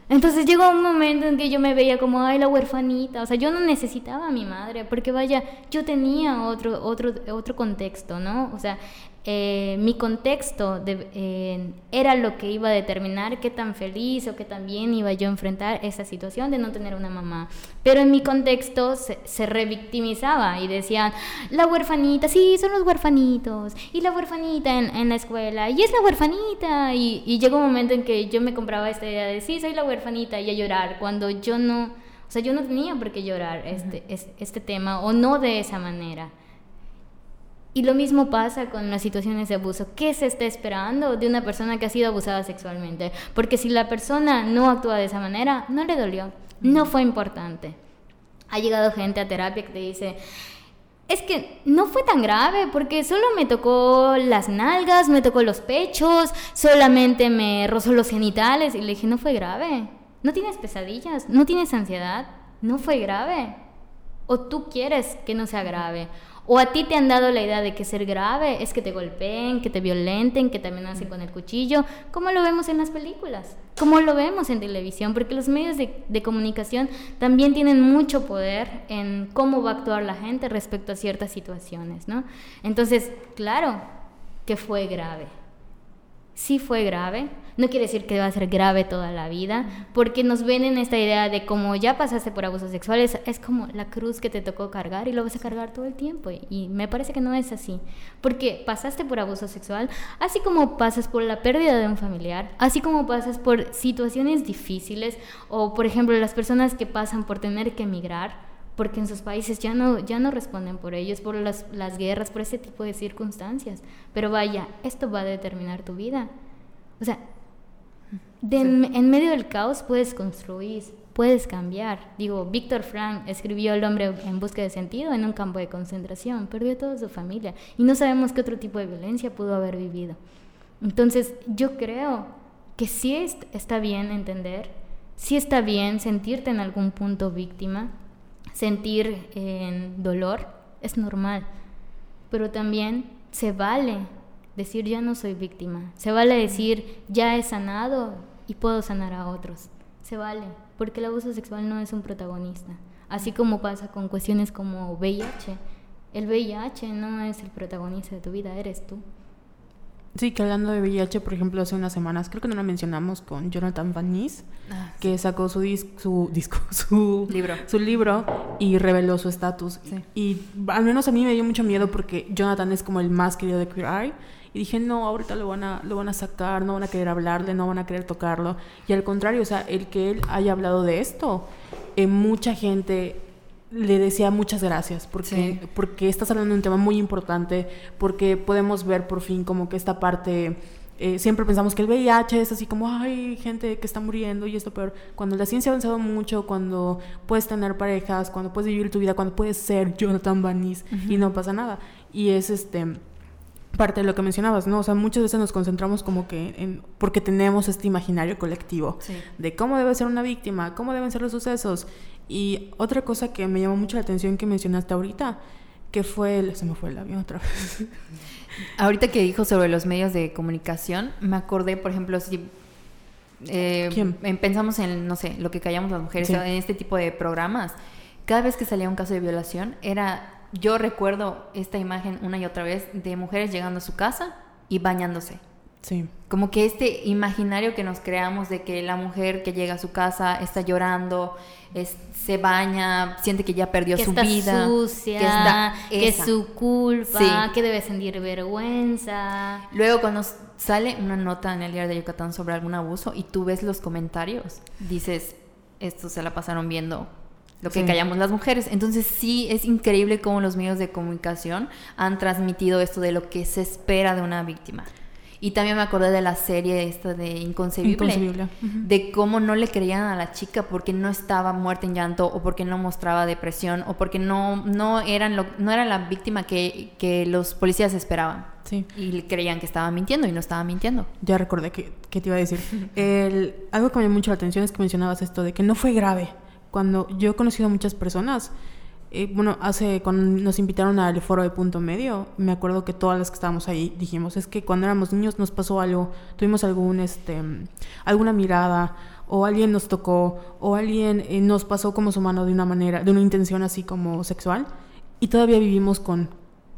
Entonces llegó un momento en que yo me veía como, ay, la huerfanita. O sea, yo no necesitaba a mi madre porque vaya, yo tenía otro, otro, otro contexto, ¿no? O sea, eh, mi contexto eh, era lo que iba a determinar qué tan feliz o qué tan bien iba yo a enfrentar esa situación de no tener una mamá. Pero en mi contexto se, revictimizaba y decían, la huerfanita, sí, son los huerfanitos, y la huerfanita en, la escuela, y es la huerfanita. Y, y, llegó un momento en que yo me compraba esta idea de, sí, soy la huerfanita, y a llorar, cuando yo no, o sea, yo no tenía por qué llorar este, este tema, o no de esa manera. Y lo mismo pasa con las situaciones de abuso. ¿Qué se está esperando de una persona que ha sido abusada sexualmente? Porque si la persona no actúa de esa manera, no le dolió, no fue importante. Ha llegado gente a terapia que te dice, es que no fue tan grave porque solo me tocó las nalgas, me tocó los pechos, solamente me rozó los genitales y le dije, no fue grave. No tienes pesadillas, no tienes ansiedad, no fue grave. O tú quieres que no sea grave o a ti te han dado la idea de que ser grave es que te golpeen, que te violenten, que te amenacen con el cuchillo, como lo vemos en las películas, como lo vemos en televisión, porque los medios de, comunicación también tienen mucho poder en cómo va a actuar la gente respecto a ciertas situaciones, ¿no? Entonces, claro que fue grave. Sí fue grave. No quiere decir que va a ser grave toda la vida, porque nos ven en esta idea de como ya pasaste por abusos sexuales, es como la cruz que te tocó cargar y lo vas a cargar todo el tiempo. Y me parece que no es así, porque pasaste por abuso sexual, así como pasas por la pérdida de un familiar, así como pasas por situaciones difíciles, o por ejemplo las personas que pasan por tener que emigrar, porque en sus países ya no, ya no responden por ellos, por las, las guerras, por ese tipo de circunstancias. Pero vaya, esto va a determinar tu vida. O sea, en, medio del caos puedes construir, puedes cambiar. Digo, Víctor Frank escribió El hombre en busca de sentido en un campo de concentración, perdió toda su familia y no sabemos qué otro tipo de violencia pudo haber vivido. Entonces, yo creo que sí está bien entender, sí está bien sentirte en algún punto víctima, sentir en dolor, es normal, pero también se vale decir ya no soy víctima, se vale decir ya he sanado y puedo sanar a otros, se vale, porque el abuso sexual no es un protagonista, así como pasa con cuestiones como VIH, el VIH no es el protagonista de tu vida, eres tú. Sí, que hablando de VIH, por ejemplo, hace unas semanas, creo que no lo mencionamos con Jonathan Van Nys, ah, que sacó su, su disco, su libro. su libro y reveló su estatus. Y al menos a mí me dio mucho miedo porque Jonathan es como el más querido de Queer Eye. Y dije, no, ahorita lo van, a, lo van a sacar, no van a querer hablarle, no van a querer tocarlo. Y al contrario, o sea, el que él haya hablado de esto, eh, mucha gente le decía muchas gracias porque, porque estás hablando de un tema muy importante, porque podemos ver por fin como que esta parte... Eh, siempre pensamos que el VIH es así como, hay gente que está muriendo y esto, pero cuando la ciencia ha avanzado mucho, cuando puedes tener parejas, cuando puedes vivir tu vida, cuando puedes ser Jonathan Banis y no pasa nada. Y es este parte de lo que mencionabas, ¿no? O sea, muchas veces nos concentramos como que en, porque tenemos este imaginario colectivo de cómo debe ser una víctima, cómo deben ser los sucesos. Y otra cosa que me llamó mucho la atención que mencionaste ahorita, que fue el... Se me fue el avión otra vez. Ahorita que dijo sobre los medios de comunicación, me acordé, por ejemplo, si eh, pensamos en, no sé, lo que callamos las mujeres, en este tipo de programas, cada vez que salía un caso de violación, era, yo recuerdo esta imagen una y otra vez de mujeres llegando a su casa y bañándose. Sí. Como que este imaginario que nos creamos de que la mujer que llega a su casa está llorando, se baña, siente que ya perdió su vida, sucia, que, está que es su culpa, que debe sentir vergüenza. Luego cuando sale una nota en el diario de Yucatán sobre algún abuso y tú ves los comentarios, dices, esto se la pasaron viendo lo que callamos las mujeres. Entonces sí es increíble cómo los medios de comunicación han transmitido esto de lo que se espera de una víctima. Y también me acordé de la serie esta de Inconcebible, de cómo no le creían a la chica porque no estaba muerta en llanto o porque no mostraba depresión o porque no, no, eran lo, no era la víctima que, que los policías esperaban. Sí. Y creían que estaba mintiendo y no estaba mintiendo. Ya recordé que, que te iba a decir. El, algo que me llamó mucho la atención es que mencionabas esto de que no fue grave. Cuando yo he conocido a muchas personas eh, bueno, hace cuando nos invitaron al foro de punto medio, me acuerdo que todas las que estábamos ahí dijimos, es que cuando éramos niños nos pasó algo, tuvimos algún, este, alguna mirada, o alguien nos tocó, o alguien eh, nos pasó como su mano de una manera, de una intención así como sexual, y todavía vivimos con,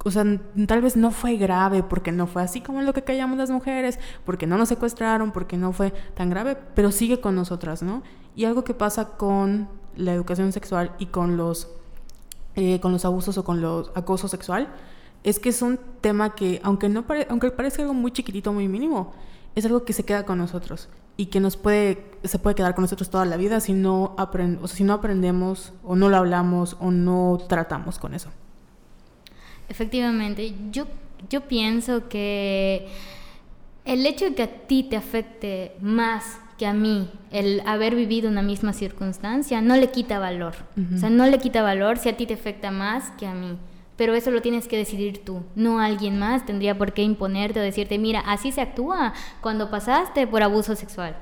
o sea, tal vez no fue grave porque no fue así como lo que callamos las mujeres, porque no nos secuestraron, porque no fue tan grave, pero sigue con nosotras, ¿no? Y algo que pasa con la educación sexual y con los eh, con los abusos o con los acoso sexual, es que es un tema que, aunque, no aunque parezca algo muy chiquitito, muy mínimo, es algo que se queda con nosotros y que nos puede, se puede quedar con nosotros toda la vida si no, aprend o si no aprendemos o no lo hablamos o no tratamos con eso. Efectivamente, yo, yo pienso que el hecho de que a ti te afecte más que a mí el haber vivido una misma circunstancia no le quita valor. O sea, no le quita valor si a ti te afecta más que a mí. Pero eso lo tienes que decidir tú, no alguien más tendría por qué imponerte o decirte, mira, así se actúa cuando pasaste por abuso sexual.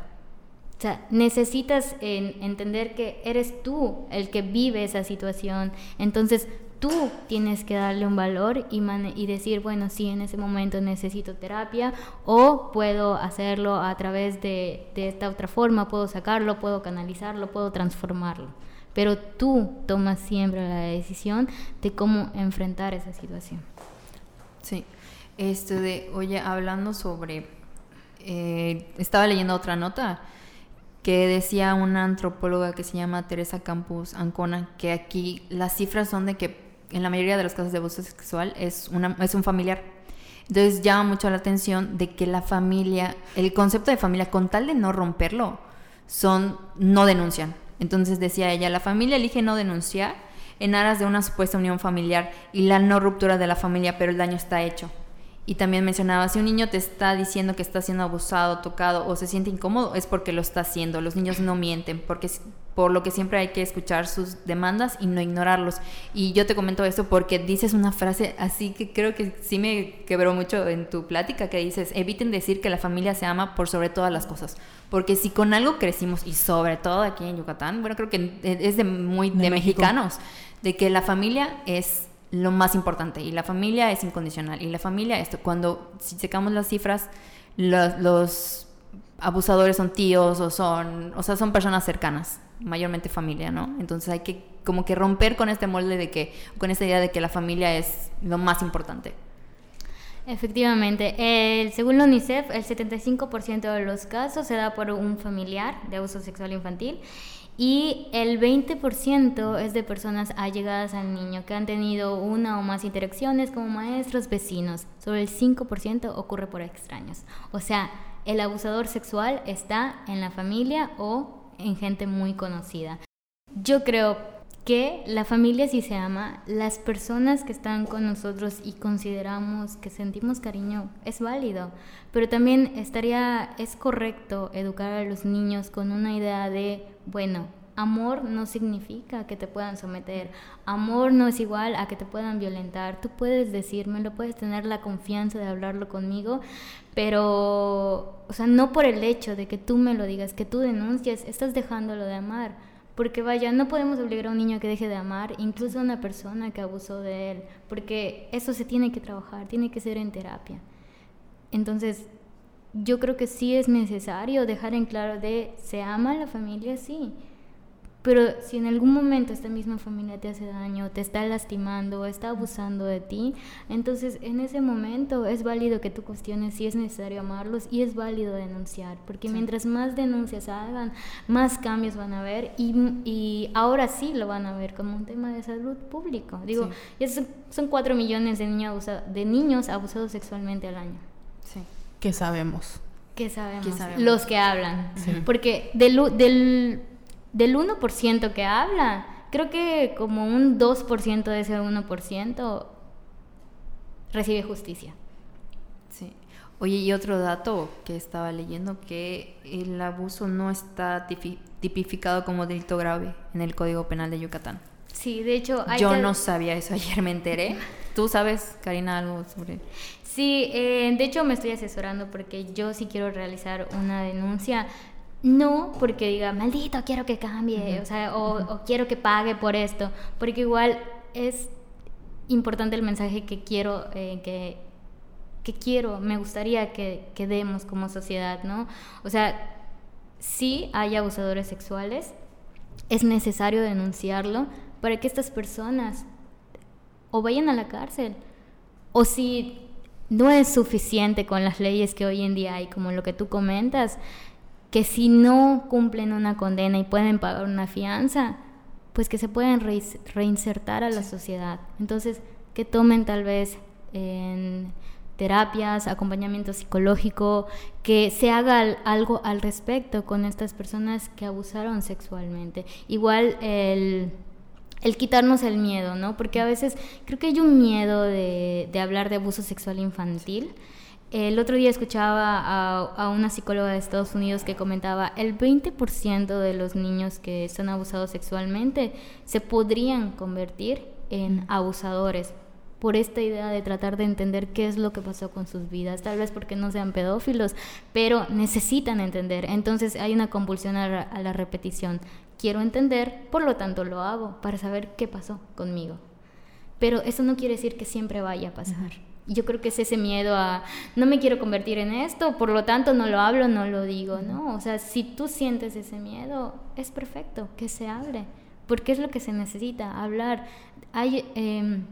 O sea, necesitas entender que eres tú el que vive esa situación. Entonces, tú tienes que darle un valor y, decir, bueno, sí, en ese momento necesito terapia o puedo hacerlo a través de, de esta otra forma, puedo sacarlo, puedo canalizarlo, puedo transformarlo. Pero tú tomas siempre la decisión de cómo enfrentar esa situación. Sí, esto de, oye, hablando sobre eh, estaba leyendo otra nota que decía una antropóloga que se llama Teresa Campos Ancona, que aquí las cifras son de que en la mayoría de los casos de abuso sexual es, un familiar. Entonces llama mucho la atención de que la familia, el concepto de familia, con tal de no romperlo, son no denuncian. Entonces decía ella, la familia elige no denunciar en aras de una supuesta unión familiar y la no ruptura de la familia, pero el daño está hecho. Y también mencionaba, si un niño te está diciendo que está siendo abusado, tocado o se siente incómodo, es porque lo está haciendo. Los niños no mienten, porque por lo que siempre hay que escuchar sus demandas y no ignorarlos. Y yo te comento esto porque dices una frase así que creo que sí me quebró mucho en tu plática, que dices, eviten decir que la familia se ama por sobre todas las cosas. Porque si con algo crecimos, y sobre todo aquí en Yucatán, bueno, creo que es de muy de, mexicanos, de que la familia es lo más importante y la familia es incondicional y la familia esto cuando si sacamos las cifras los, abusadores son tíos o son o sea son personas cercanas mayormente familia no entonces hay que como que romper con este molde de que con esta idea de que la familia es lo más importante Efectivamente, según la UNICEF, el 75% de los casos se da por un familiar de abuso sexual infantil y el 20% es de personas allegadas al niño que han tenido una o más interacciones como maestros, vecinos. Solo el 5% ocurre por extraños. O sea, el abusador sexual está en la familia o en gente muy conocida. Yo creo que la familia si se ama, las personas que están con nosotros y consideramos que sentimos cariño es válido, pero también estaría, es correcto educar a los niños con una idea de, bueno, amor no significa que te puedan someter, amor no es igual a que te puedan violentar, tú puedes decírmelo, puedes tener la confianza de hablarlo conmigo, pero, o sea, no por el hecho de que tú me lo digas, que tú denuncies, estás dejándolo de amar porque vaya, no podemos obligar a un niño a que deje de amar, incluso a una persona que abusó de él, porque eso se tiene que trabajar, tiene que ser en terapia. Entonces, yo creo que sí es necesario dejar en claro de, ¿se ama la familia? Sí, pero si en algún momento esta misma familia te hace daño, te está lastimando o está abusando de ti, entonces en ese momento es válido que tú cuestiones si es necesario amarlos y es válido denunciar, porque mientras más denuncias hagan, más cambios van a haber y, y, ahora sí lo van a ver como un tema de salud público. Digo, son, son 4 millones de, niños de niños abusados sexualmente al año. Sí. ¿Qué sabemos? ¿Qué sabemos? Los que hablan. Porque del, del del 1% que habla, creo que como un 2% de ese 1% recibe justicia. Sí. Oye, y otro dato que estaba leyendo, que el abuso no está tipificado como delito grave en el Código Penal de Yucatán. Sí, de hecho... Yo no sabía eso, ayer me enteré. ¿Tú sabes, Karina, algo sobre...? Sí, eh, de hecho me estoy asesorando porque yo sí quiero realizar una denuncia no porque diga, maldito, quiero que cambie, o sea, o, quiero que pague por esto, porque igual es importante el mensaje que quiero, eh, que, que quiero, me gustaría que, que demos como sociedad, ¿no? O sea, si hay abusadores sexuales, es necesario denunciarlo para que estas personas o vayan a la cárcel, o si no es suficiente con las leyes que hoy en día hay, como lo que tú comentas, que si no cumplen una condena y pueden pagar una fianza, pues que se pueden reinsertar a la sociedad. Entonces, que tomen tal vez en terapias, acompañamiento psicológico, que se haga algo al respecto con estas personas que abusaron sexualmente. Igual el, el quitarnos el miedo, ¿no? Porque a veces creo que hay un miedo de, de hablar de abuso sexual infantil. El otro día escuchaba a, una psicóloga de Estados Unidos que comentaba el 20% de los niños que son abusados sexualmente se podrían convertir en abusadores por esta idea de tratar de entender qué es lo que pasó con sus vidas, tal vez porque no sean pedófilos, pero necesitan entender. Entonces hay una compulsión a la, repetición. Quiero entender, por lo tanto lo hago, para saber qué pasó conmigo. Pero eso no quiere decir que siempre vaya a pasar yo creo que es ese miedo a no me quiero convertir en esto, por lo tanto no lo hablo, no lo digo, ¿no? O sea, si tú sientes ese miedo, es perfecto que se hable, porque es lo que se necesita, hablar. Hay, em,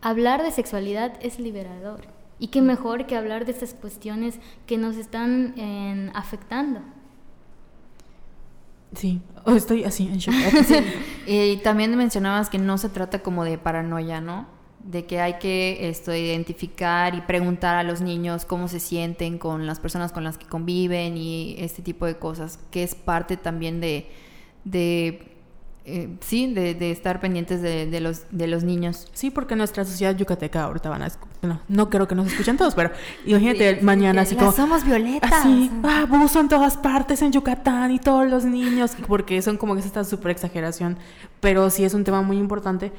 hablar de sexualidad es liberador Y qué mejor que hablar de estas cuestiones que nos están eh, afectando. Sí, estoy así en shock. Y también mencionabas que no se trata como de paranoia, ¿no? De que hay que esto, identificar y preguntar a los niños cómo se sienten con las personas con las que conviven y este tipo de cosas, que es parte también de, de eh, sí, de, de, estar pendientes de, de, los, de los niños. Sí, porque nuestra sociedad yucateca ahorita van a... No, no creo que nos escuchen todos, pero imagínate sí, mañana así como... Somos violetas. Así, ah, abuso en todas partes en Yucatán y todos los niños, porque son como que esta súper exageración, pero sí es un tema muy importante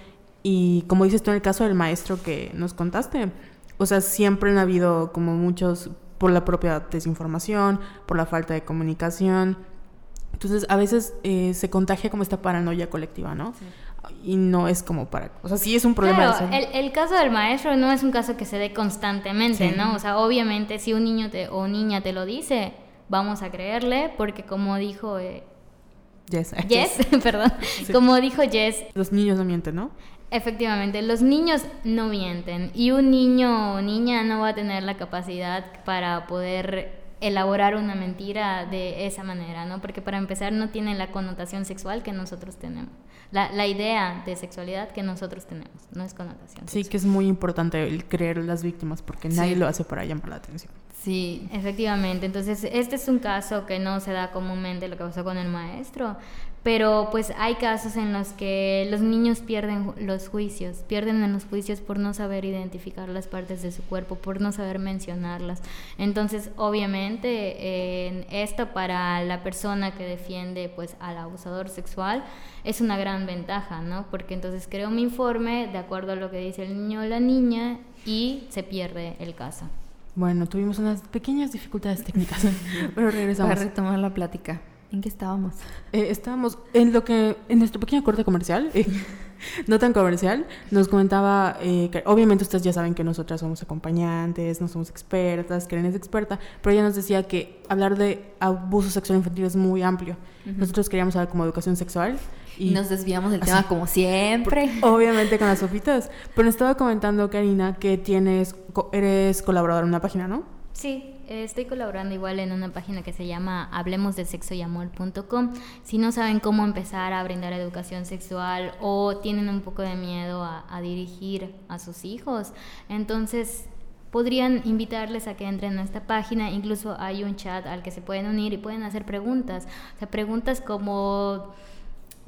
y como dices tú en el caso del maestro que nos contaste, o sea, siempre han habido como muchos por la propia desinformación, por la falta de comunicación, entonces, a veces eh, se contagia como esta paranoia colectiva, ¿no? Sí. Y no es como para... O sea, sí es un problema. Claro, el, el, caso del maestro no es un caso que se dé constantemente, sí. ¿no? O sea, obviamente si un niño te, o niña te lo dice, vamos a creerle, porque como dijo... Eh, yes, yes, perdón. Sí. Como dijo Jess... Los niños no mienten, ¿no? Efectivamente, los niños no mienten y un niño o niña no va a tener la capacidad para poder elaborar una mentira de esa manera, ¿no? Porque para empezar no tiene la connotación sexual que nosotros tenemos. La, la idea de sexualidad que nosotros tenemos, no es connotación. Sí, sexual. que es muy importante el creer las víctimas porque sí. nadie lo hace para llamar la atención. Sí, efectivamente. Entonces, este es un caso que no se da comúnmente lo que pasó con el maestro, pero pues hay casos en los que los niños pierden los juicios, pierden en los juicios por no saber identificar las partes de su cuerpo, por no saber mencionarlas. Entonces, obviamente, eh, esto para la persona que defiende pues al abusador sexual es una gran ventaja, ¿no? Porque entonces creo mi informe de acuerdo a lo que dice el niño o la niña y se pierde el caso. Bueno, tuvimos unas pequeñas dificultades técnicas, pero regresamos. Para retomar la plática. ¿En qué estábamos? Eh, estábamos en lo que, en nuestro pequeño corte comercial, eh, no tan comercial, nos comentaba eh, que obviamente ustedes ya saben que nosotras somos acompañantes, no somos expertas, Karen es experta, pero ella nos decía que hablar de abuso sexual infantil es muy amplio. Uh -huh. Nosotros queríamos hablar como educación sexual. Y nos desviamos del así, tema como siempre. Por, obviamente con las sofitas. Pero nos estaba comentando, Karina, que tienes, eres colaboradora en una página, ¿no? Sí, estoy colaborando igual en una página que se llama hablemosdesexoyamor.com. Si no saben cómo empezar a brindar educación sexual o tienen un poco de miedo a, a dirigir a sus hijos, entonces podrían invitarles a que entren a esta página. Incluso hay un chat al que se pueden unir y pueden hacer preguntas. O sea, preguntas como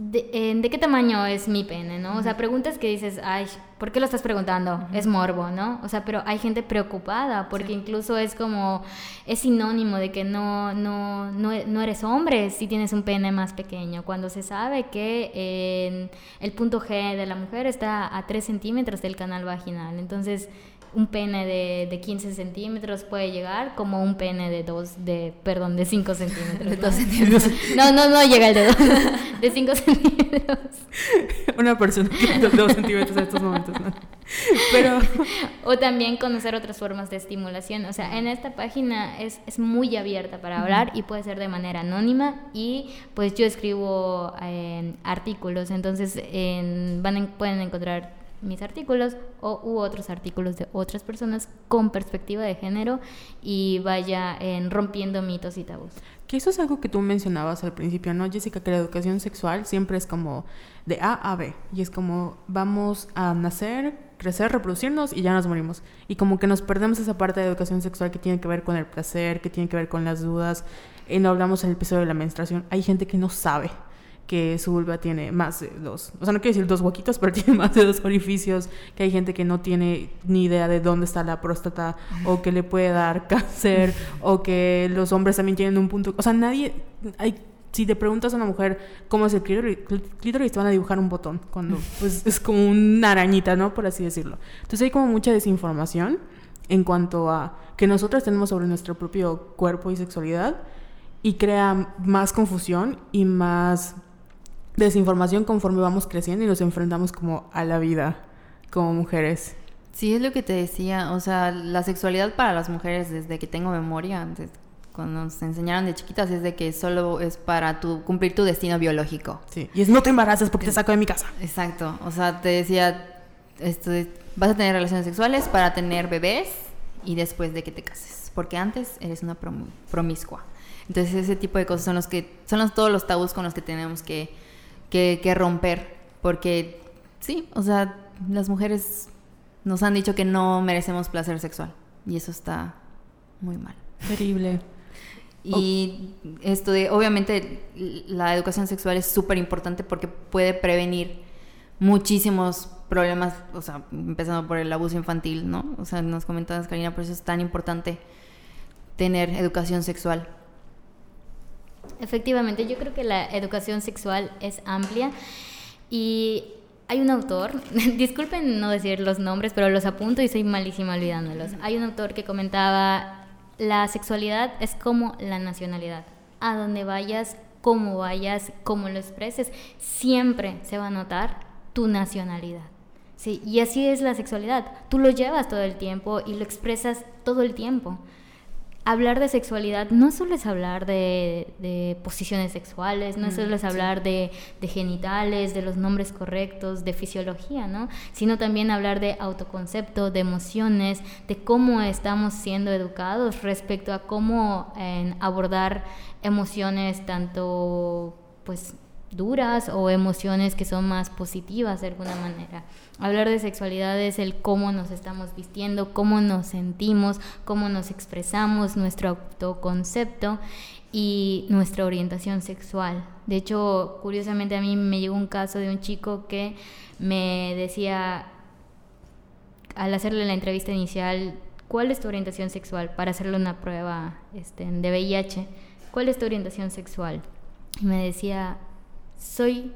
de, eh, ¿de, qué tamaño es mi pene, ¿no? O sea, preguntas que dices, ay, ¿por qué lo estás preguntando? Uh -huh. Es morbo, ¿no? O sea, pero hay gente preocupada porque sí. incluso es como, es sinónimo de que no, no, no, no, eres hombre si tienes un pene más pequeño, cuando se sabe que eh, el punto G de la mujer está a 3 centímetros del canal vaginal. Entonces, un pene de, de 15 centímetros puede llegar como un pene de 2, de, perdón, de 5 centímetros. De 2 centímetros. No, no, no llega el de 2, de 5 centímetros. Una persona de 2 centímetros en estos momentos, ¿no? Pero... O también conocer otras formas de estimulación. O sea, en esta página es, es muy abierta para hablar uh -huh. y puede ser de manera anónima y pues yo escribo eh, artículos, entonces en, van en, pueden encontrar mis artículos o, u otros artículos de otras personas con perspectiva de género y vaya en rompiendo mitos y tabús. Que eso es algo que tú mencionabas al principio, ¿no, Jessica? Que la educación sexual siempre es como de A a B y es como vamos a nacer, crecer, reproducirnos y ya nos morimos. Y como que nos perdemos esa parte de educación sexual que tiene que ver con el placer, que tiene que ver con las dudas. Y no hablamos en el episodio de la menstruación. Hay gente que no sabe que su vulva tiene más de dos, o sea, no quiero decir dos huequitos, pero tiene más de dos orificios, que hay gente que no tiene ni idea de dónde está la próstata, o que le puede dar cáncer, o que los hombres también tienen un punto, o sea, nadie, hay, si te preguntas a una mujer cómo es el clítoris, te van a dibujar un botón, cuando pues es como una arañita, ¿no? Por así decirlo. Entonces hay como mucha desinformación en cuanto a que nosotros tenemos sobre nuestro propio cuerpo y sexualidad, y crea más confusión y más desinformación conforme vamos creciendo y nos enfrentamos como a la vida como mujeres. Sí, es lo que te decía, o sea, la sexualidad para las mujeres desde que tengo memoria, antes, cuando nos enseñaron de chiquitas es de que solo es para tu, cumplir tu destino biológico. Sí, y es no te embarazas porque te saco de mi casa. Exacto, o sea, te decía, esto, vas a tener relaciones sexuales para tener bebés y después de que te cases, porque antes eres una promiscua. Entonces ese tipo de cosas son los que son los, todos los tabús con los que tenemos que, que, romper, porque sí, o sea, las mujeres nos han dicho que no merecemos placer sexual y eso está muy mal. Terrible. Y esto de, obviamente, la educación sexual es súper importante porque puede prevenir muchísimos problemas, o sea, empezando por el abuso infantil, ¿no? O sea, nos comentabas, Karina, por eso es tan importante tener educación sexual. Efectivamente, yo creo que la educación sexual es amplia y hay un autor, disculpen no decir los nombres, pero los apunto y soy malísima olvidándolos. Hay un autor que comentaba, la sexualidad es como la nacionalidad. A donde vayas, cómo vayas, cómo lo expreses, siempre se va a notar tu nacionalidad. Sí, y así es la sexualidad. Tú lo llevas todo el tiempo y lo expresas todo el tiempo hablar de sexualidad no solo es hablar de, posiciones sexuales, no solo es hablar de, genitales, de los nombres correctos, de fisiología, ¿no? Sino también hablar de autoconcepto, de emociones, de cómo estamos siendo educados respecto a cómo abordar emociones tanto pues duras o emociones que son más positivas de alguna manera. Hablar de sexualidad es el cómo nos estamos vistiendo, cómo nos sentimos, cómo nos expresamos, nuestro autoconcepto y nuestra orientación sexual. De hecho, curiosamente a mí me llegó un caso de un chico que me decía, al hacerle la entrevista inicial, ¿cuál es tu orientación sexual? Para hacerle una prueba este, de VIH. ¿Cuál es tu orientación sexual? Y me decía, soy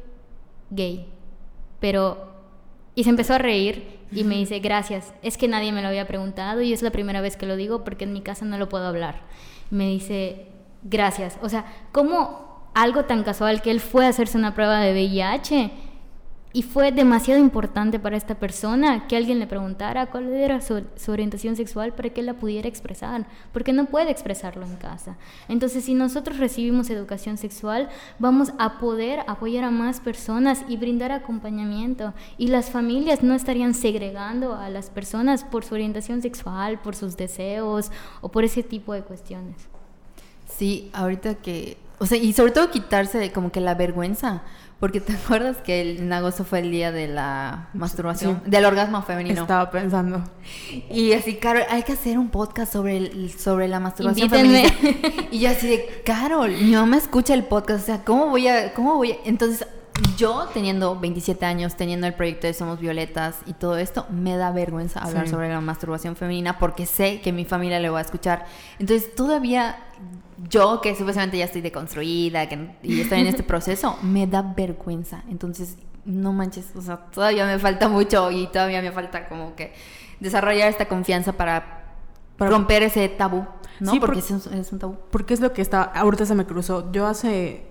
gay, pero... Y se empezó a reír y me dice, gracias, es que nadie me lo había preguntado y es la primera vez que lo digo porque en mi casa no lo puedo hablar. Me dice, gracias. O sea, ¿cómo algo tan casual que él fue a hacerse una prueba de VIH y fue demasiado importante para esta persona que alguien le preguntara cuál era su, orientación sexual para que la pudiera expresar, porque no puede expresarlo en casa. Entonces, si nosotros recibimos educación sexual, vamos a poder apoyar a más personas y brindar acompañamiento. Y las familias no estarían segregando a las personas por su orientación sexual, por sus deseos o por ese tipo de cuestiones. Sí, ahorita que, o sea, y sobre todo quitarse de como que la vergüenza porque te acuerdas que el, en agosto fue el día de la masturbación, del orgasmo femenino. Estaba pensando. Y así, Carol, hay que hacer un podcast sobre, el, sobre la masturbación femenina. Y yo así de, Carol, mi mamá escucha el podcast, o sea, ¿cómo voy a, cómo voy a? Entonces, yo teniendo 27 años, teniendo el proyecto de Somos Violetas y todo esto, me da vergüenza hablar sobre la masturbación femenina porque sé que mi familia le va a escuchar. Entonces, todavía yo, que supuestamente ya estoy deconstruida que, y estoy en este proceso, me da vergüenza. Entonces, no manches, o sea, todavía me falta mucho y todavía me falta como que desarrollar esta confianza para, romper ese tabú, ¿no? Sí, porque, es, un, tabú. Porque es lo que está, ahorita se me cruzó. Yo hace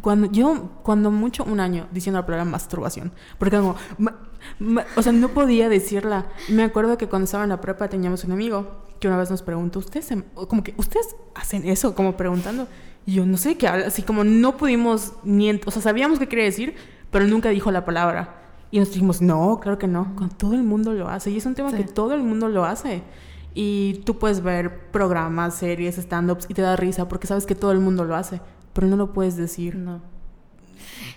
cuando yo cuando mucho un año diciendo la palabra masturbación porque como o sea no podía decirla me acuerdo que cuando estaba en la prepa teníamos un amigo que una vez nos preguntó, ¿ustedes, como que, ¿ustedes hacen eso? Como preguntando. Y yo no sé qué habla, así como no pudimos ni, o sea, sabíamos qué quería decir, pero nunca dijo la palabra. Y nos dijimos, no, claro que no, con todo el mundo lo hace. Y es un tema que todo el mundo lo hace. Y tú puedes ver programas, series, stand-ups y te da risa porque sabes que todo el mundo lo hace, pero no lo puedes decir. No.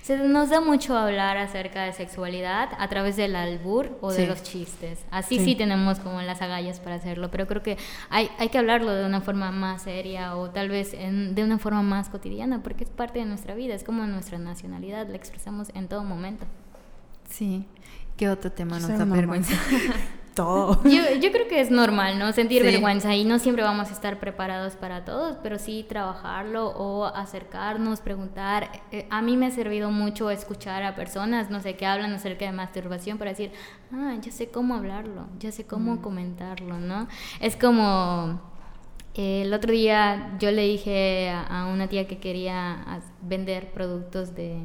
Se nos da mucho hablar acerca de sexualidad a través del albur o de los chistes. Así sí. tenemos como las agallas para hacerlo, pero creo que hay, hay que hablarlo de una forma más seria o tal vez de una forma más cotidiana, porque es parte de nuestra vida, es como nuestra nacionalidad, la expresamos en todo momento. Sí. ¿Qué otro tema nos da vergüenza? todo. Yo, yo, creo que es normal, ¿no? Sentir vergüenza y no siempre vamos a estar preparados para todos, pero sí trabajarlo o acercarnos, preguntar. Eh, a mí me ha servido mucho escuchar a personas, no sé, que hablan acerca de masturbación para decir, ah, ya sé cómo hablarlo, ya sé cómo mm. comentarlo, ¿no? Es como... Eh, el otro día yo le dije a, una tía que quería vender productos de...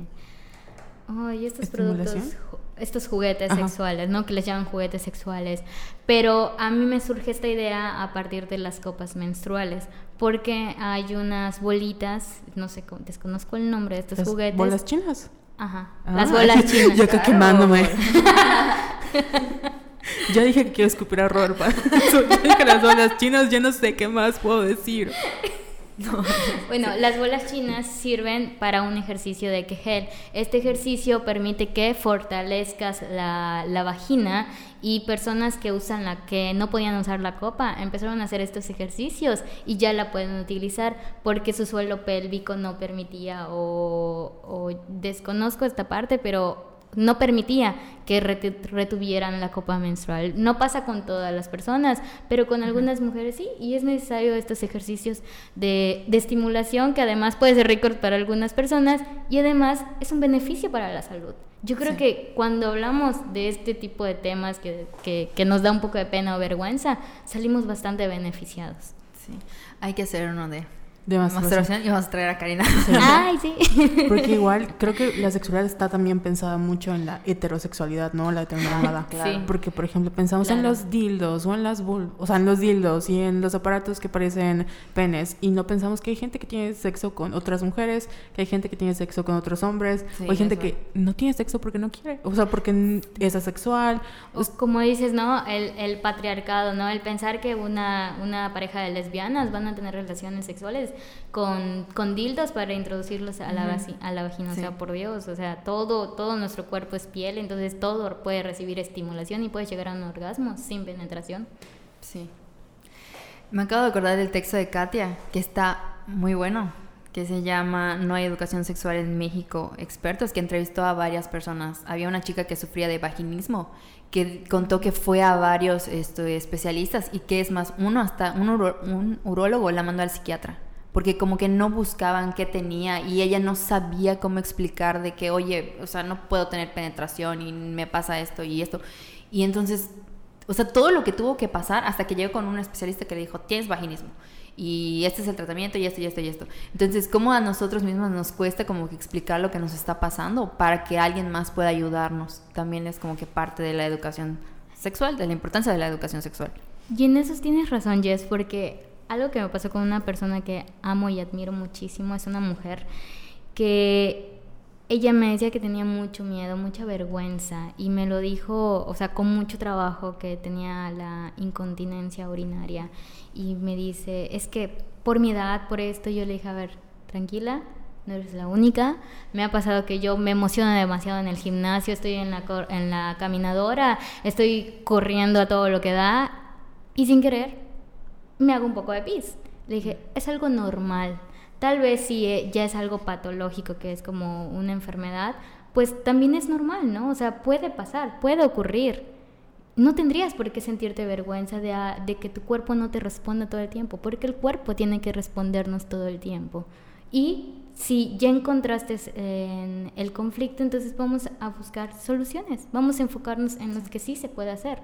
Ay, estos productos estos juguetes sexuales, ¿no? Que les llaman juguetes sexuales. Pero a mí me surge esta idea a partir de las copas menstruales, porque hay unas bolitas, no sé, desconozco el nombre de estos las juguetes. ¿Bolas chinas? Ajá, ah. las bolas chinas. Yo acá quemándome. Ya dije que quiero escupir a dije las bolas chinas, ya no sé qué más puedo decir. Bueno, las bolas chinas sirven para un ejercicio de Kegel. Este ejercicio permite que fortalezcas la, la vagina y personas que usan la que no podían usar la copa empezaron a hacer estos ejercicios y ya la pueden utilizar porque su suelo pélvico no permitía o, o desconozco esta parte, pero no permitía que retuvieran la copa menstrual. No pasa con todas las personas, pero con algunas mujeres sí, y es necesario estos ejercicios de, de estimulación que además puede ser récord para algunas personas y además es un beneficio para la salud. Yo creo que cuando hablamos de este tipo de temas que, que, que, nos da un poco de pena o vergüenza, salimos bastante beneficiados. Sí, hay que hacer uno de de masturbación y vamos a traer a Karina. Ay, sí. Porque igual creo que la sexualidad está también pensada mucho en la heterosexualidad, ¿no? La heteronormada. Claro. Porque, por ejemplo, pensamos en los dildos o en las bul o sea, en los dildos y en los aparatos que parecen penes y no pensamos que hay gente que tiene sexo con otras mujeres, que hay gente que tiene sexo con otros hombres, o hay gente que no tiene sexo porque no quiere, o sea, porque es asexual. O como dices, ¿no? El, el patriarcado, ¿no? El pensar que una, una pareja de lesbianas van a tener relaciones sexuales con, con dildos para introducirlos a la, a la vagina. O sea, por Dios, o sea, todo, todo nuestro cuerpo es piel, entonces todo puede recibir estimulación y puede llegar a un orgasmo sin penetración. Sí. Me acabo de acordar del texto de Katia, que está muy bueno, que se llama No hay educación sexual en México, expertos, que entrevistó a varias personas. Había una chica que sufría de vaginismo, que contó que fue a varios este, especialistas y que es más, uno hasta un, un urólogo la mandó al psiquiatra porque como que no buscaban qué tenía y ella no sabía cómo explicar de que, oye, o sea, no puedo tener penetración y me pasa esto y esto. Y entonces, o sea, todo lo que tuvo que pasar hasta que llegó con un especialista que le dijo, tienes vaginismo y este es el tratamiento y esto y esto y esto. Entonces, ¿cómo a nosotros mismos nos cuesta como que explicar lo que nos está pasando para que alguien más pueda ayudarnos? También es como que parte de la educación sexual, de la importancia de la educación sexual. Y en eso tienes razón, Jess, porque algo que me pasó con una persona que amo y admiro muchísimo es una mujer que ella me decía que tenía mucho miedo, mucha vergüenza y me lo dijo, o sea, con mucho trabajo que tenía la incontinencia urinaria y me dice, es que por mi edad, por esto, yo le dije, a ver, tranquila, no eres la única. Me ha pasado que yo me emociono demasiado en el gimnasio, estoy en la, en la caminadora, estoy corriendo a todo lo que da y sin querer me hago un poco de pis. Le dije, es algo normal. Tal vez si eh, ya es algo patológico, que es como una enfermedad, pues también es normal, ¿no? O sea, puede pasar, puede ocurrir. No tendrías por qué sentirte vergüenza de, ah, que tu cuerpo no te responda todo el tiempo, porque el cuerpo tiene que respondernos todo el tiempo. Y si ya encontraste en el conflicto, entonces vamos a buscar soluciones, vamos a enfocarnos en los que sí se puede hacer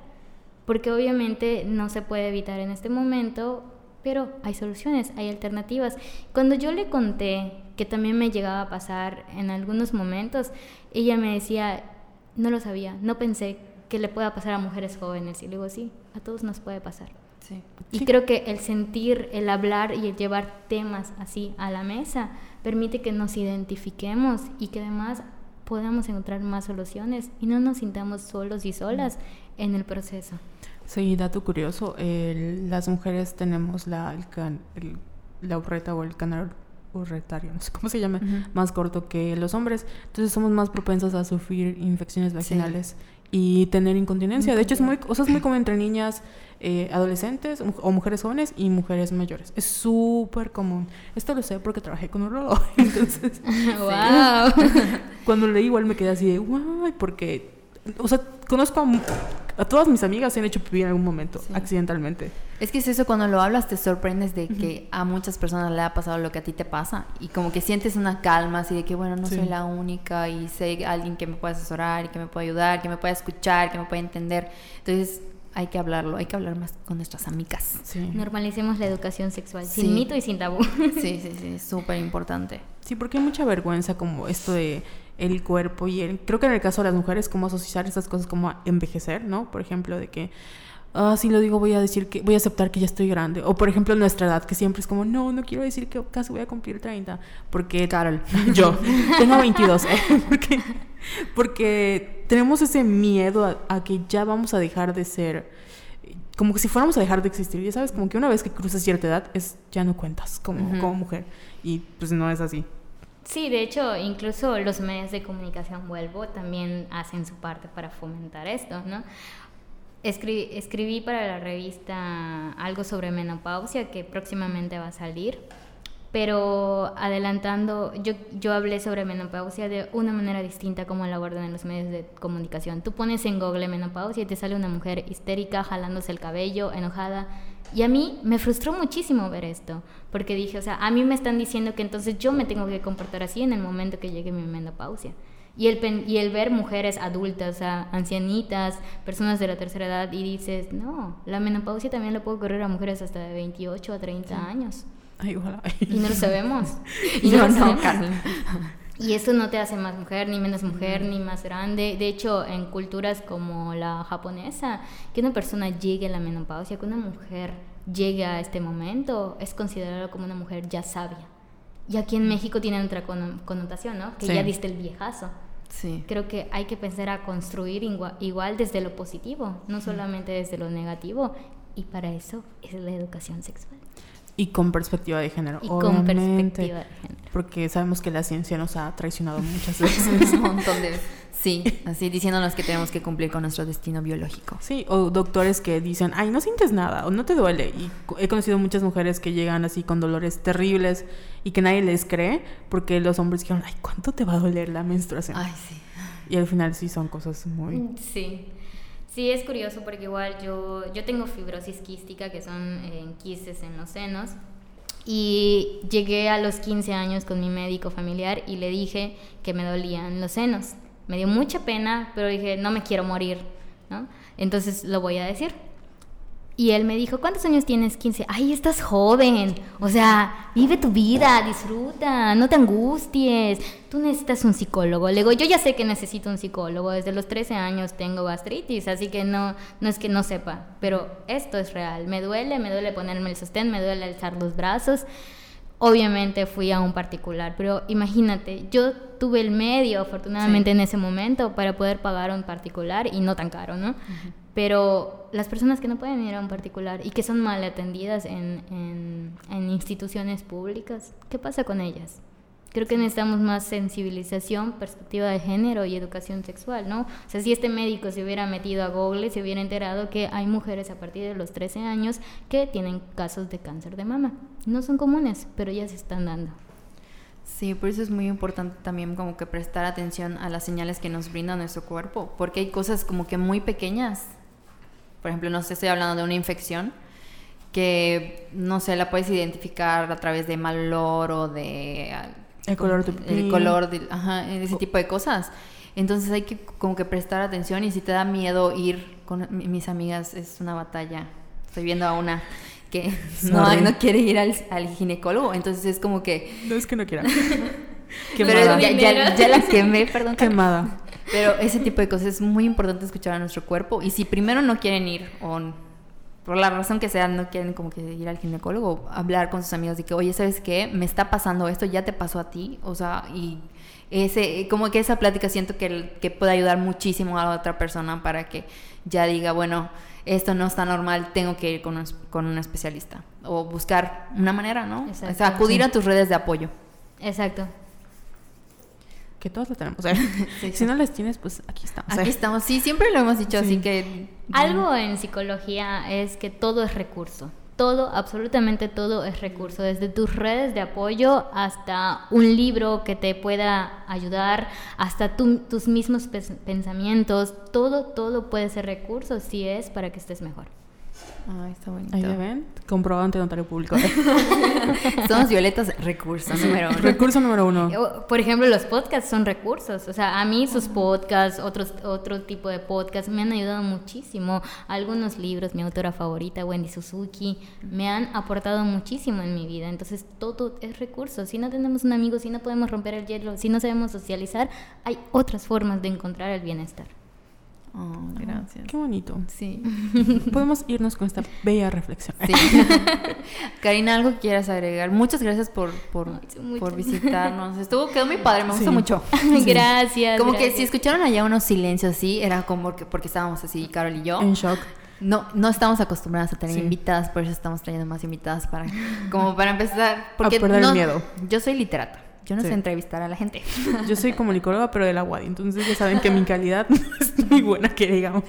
porque obviamente no se puede evitar en este momento, pero hay soluciones, hay alternativas. Cuando yo le conté que también me llegaba a pasar en algunos momentos, ella me decía, no lo sabía, no pensé que le pueda pasar a mujeres jóvenes. Y le digo, sí, a todos nos puede pasar. Sí. Y creo que el sentir, el hablar y el llevar temas así a la mesa permite que nos identifiquemos y que además podamos encontrar más soluciones y no nos sintamos solos y solas en el proceso. Sí, dato curioso, las mujeres tenemos la, el la urreta o el canal urretario, no sé cómo se llama, más corto que los hombres. Entonces somos más propensos a sufrir infecciones vaginales y tener incontinencia. De hecho, es muy, o sea, es muy común entre niñas eh, adolescentes o mujeres jóvenes y mujeres mayores. Es súper común. Esto lo sé porque trabajé con un urologo. Entonces, wow. cuando leí igual me quedé así de, wow, porque, o sea, conozco a, todas mis amigas se han hecho pipí en algún momento, accidentalmente. Es que es eso, cuando lo hablas te sorprendes de que a muchas personas le ha pasado lo que a ti te pasa y como que sientes una calma así de que, bueno, no soy la única y sé alguien que me puede asesorar y que me puede ayudar, que me puede escuchar, que me puede entender. Entonces hay que hablarlo, hay que hablar más con nuestras amigas. Normalicemos la educación sexual, sin mito y sin tabú. Sí, sí, sí, súper importante. Sí, porque hay mucha vergüenza como esto de el cuerpo y el, creo que en el caso de las mujeres como asociar esas cosas como envejecer, ¿no? Por ejemplo, de que ah, si lo digo voy a decir que voy a aceptar que ya estoy grande o por ejemplo nuestra edad que siempre es como no, no quiero decir que casi voy a cumplir 30 porque Carol, yo tengo 22, ¿eh? porque Porque tenemos ese miedo a, a que ya vamos a dejar de ser, como que si fuéramos a dejar de existir. Ya sabes, como que una vez que cruzas cierta edad, es ya no cuentas como, como mujer. Y pues no es así. Sí, de hecho, incluso los medios de comunicación, vuelvo, también hacen su parte para fomentar esto, ¿no? Escri- escribí para la revista algo sobre menopausia que próximamente va a salir, pero adelantando, yo, yo hablé sobre menopausia de una manera distinta como la abordan en los medios de comunicación. Tú pones en Google menopausia y te sale una mujer histérica, jalándose el cabello, enojada. Y a mí me frustró muchísimo ver esto, porque dije, o sea, a mí me están diciendo que entonces yo me tengo que comportar así en el momento que llegue mi menopausia. Y el, pen- y el ver mujeres adultas, o sea, ancianitas, personas de la tercera edad, y dices, no, la menopausia también la puedo correr a mujeres hasta de 28 a 30 años. Ay, ojalá. Y no lo sabemos. Y no no, lo sabemos. Y eso no te hace más mujer, ni menos mujer, ni más grande. De hecho, en culturas como la japonesa, que una persona llegue a la menopausia, que una mujer llegue a este momento, es considerado como una mujer ya sabia. Y aquí en México tiene otra conno- connotación, ¿no? Que Sí. ya diste el viejazo. Sí. Creo que hay que pensar a construir igua- igual desde lo positivo, no solamente desde lo negativo. Y para eso es la educación sexual. Y con perspectiva de género. Y con perspectiva de género. Porque sabemos que la ciencia nos ha traicionado muchas veces. Un montón de... Sí, así diciéndonos que tenemos que cumplir con nuestro destino biológico. Sí, o doctores que dicen, ay, no sientes nada o no te duele. Y he conocido muchas mujeres que llegan así con dolores terribles y que nadie les cree porque los hombres dijeron, ay, ¿cuánto te va a doler la menstruación? Ay, sí. Y al final sí son cosas muy... Sí. Sí, es curioso porque igual yo, yo tengo fibrosis quística, que son eh, quistes en los senos, y llegué a los 15 años con mi médico familiar y le dije que me dolían los senos. Me dio mucha pena, pero dije, no me quiero morir, ¿no? Entonces lo voy a decir. Y él me dijo, ¿cuántos años tienes? 15. Ay, estás joven. O sea, vive tu vida, disfruta, no te angusties. Tú necesitas un psicólogo. Le digo, yo ya sé que necesito un psicólogo. Desde los 13 años tengo gastritis, así que no, no es que no sepa. Pero esto es real. Me duele, me duele ponerme el sostén, me duele alzar los brazos. Obviamente fui a un particular, pero imagínate, yo tuve el medio, afortunadamente, en ese momento para poder pagar un particular y no tan caro, ¿no? Pero las personas que no pueden ir a un particular y que son mal atendidas en, en- en instituciones públicas, ¿qué pasa con ellas? Creo que necesitamos más sensibilización, perspectiva de género y educación sexual, ¿no? O sea, si este médico se hubiera metido a Google, se hubiera enterado que hay mujeres a partir de los 13 años que tienen casos de cáncer de mama. No son comunes, pero ya se están dando. Sí, por eso es muy importante también como que prestar atención a las señales que nos brinda nuestro cuerpo, porque hay cosas como que muy pequeñas. Por ejemplo, no sé, estoy hablando de una infección que, no sé, la puedes identificar a través de mal olor o de... El color de El color, de, ajá, ese tipo de cosas. Entonces hay que como que prestar atención y si te da miedo ir con mi- mis amigas es una batalla. Estoy viendo a una que no, no quiere ir al, al ginecólogo, entonces es como que... No es que no quiera. Pero ya, ya- ya la quemé, perdón. Quemada. Pero ese tipo de cosas es muy importante escuchar a nuestro cuerpo. Y si primero no quieren ir, o por la razón que sea, no quieren como que ir al ginecólogo, hablar con sus amigos de que, oye, ¿sabes qué? Me está pasando esto, ya te pasó a ti. O sea, y ese, como que esa plática siento que, que puede ayudar muchísimo a la otra persona para que ya diga, bueno, esto no está normal, tengo que ir con un, con un especialista. O buscar una manera, ¿no? O Exacto. sea, acudir Sí. a tus redes de apoyo. Exacto. Que todos lo tenemos. ¿eh? si no las tienes, pues aquí estamos. ¿eh? Aquí estamos. Sí, siempre lo hemos dicho, Sí. así que... Algo en psicología es que todo es recurso. Todo, absolutamente todo es recurso. Desde tus redes de apoyo hasta un libro que te pueda ayudar, hasta tu- tus mismos pensamientos. Todo, todo puede ser recurso si es para que estés mejor. Ay, está bonito. Ahí ya ven, comprobado ante notario público. Somos violetas, recurso número uno. Recurso número uno. O, Por ejemplo, los podcasts son recursos. O sea, a mí sus podcasts, otros, otro tipo de podcasts me han ayudado muchísimo. Algunos libros, mi autora favorita, Wendy Suzuki, me han aportado muchísimo en mi vida. Entonces, todo es recurso. Si no tenemos un amigo, si no podemos romper el hielo, si no sabemos socializar, hay otras formas de encontrar el bienestar. Oh, gracias. Qué bonito. Sí. Podemos irnos con esta bella reflexión. Sí. Karina, ¿algo que quieras agregar? Muchas gracias por, por, Muchas. por visitarnos. Estuvo, quedó muy padre, me gustó Sí. mucho. Gracias. Como que si escucharon allá unos silencios así, era como que porque estábamos así, Carol y yo. En shock. No, no estamos acostumbradas a tener Sí. invitadas, por eso estamos trayendo más invitadas para, como para empezar. Porque perder el miedo. Yo soy literata. Yo no Sí. sé entrevistar a la gente. Yo soy comunicóloga, pero de la UAD. Entonces ya saben que mi calidad no es muy buena, que digamos.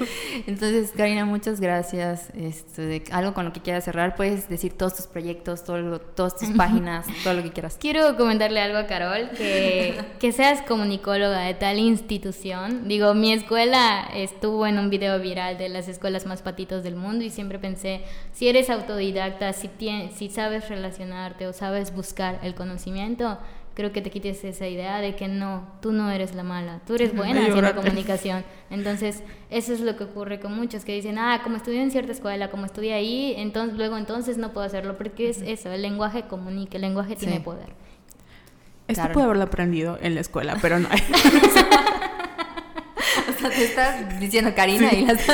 Entonces, Karina, muchas gracias. Este, de- algo con lo que quieras cerrar, puedes decir todos tus proyectos, todo lo- todas tus páginas, todo lo que quieras. Quiero comentarle algo a Carol, que, que seas comunicóloga de tal institución. Digo, mi escuela estuvo en un video viral de las escuelas más patitos del mundo y siempre pensé, si eres autodidacta, si, tien- si sabes relacionarte o sabes buscar el conocimiento, creo que te quites esa idea de que no, tú no eres la mala, tú eres buena haciendo comunicación. Entonces, eso es lo que ocurre con muchos que dicen, ah, como estudié en cierta escuela, como estudié ahí, entonces luego entonces no puedo hacerlo, porque es eso, el lenguaje comunica, el lenguaje tiene Sí. poder. Esto Claro. pude haberlo aprendido en la escuela, pero no. O sea, te estás diciendo Karina y las...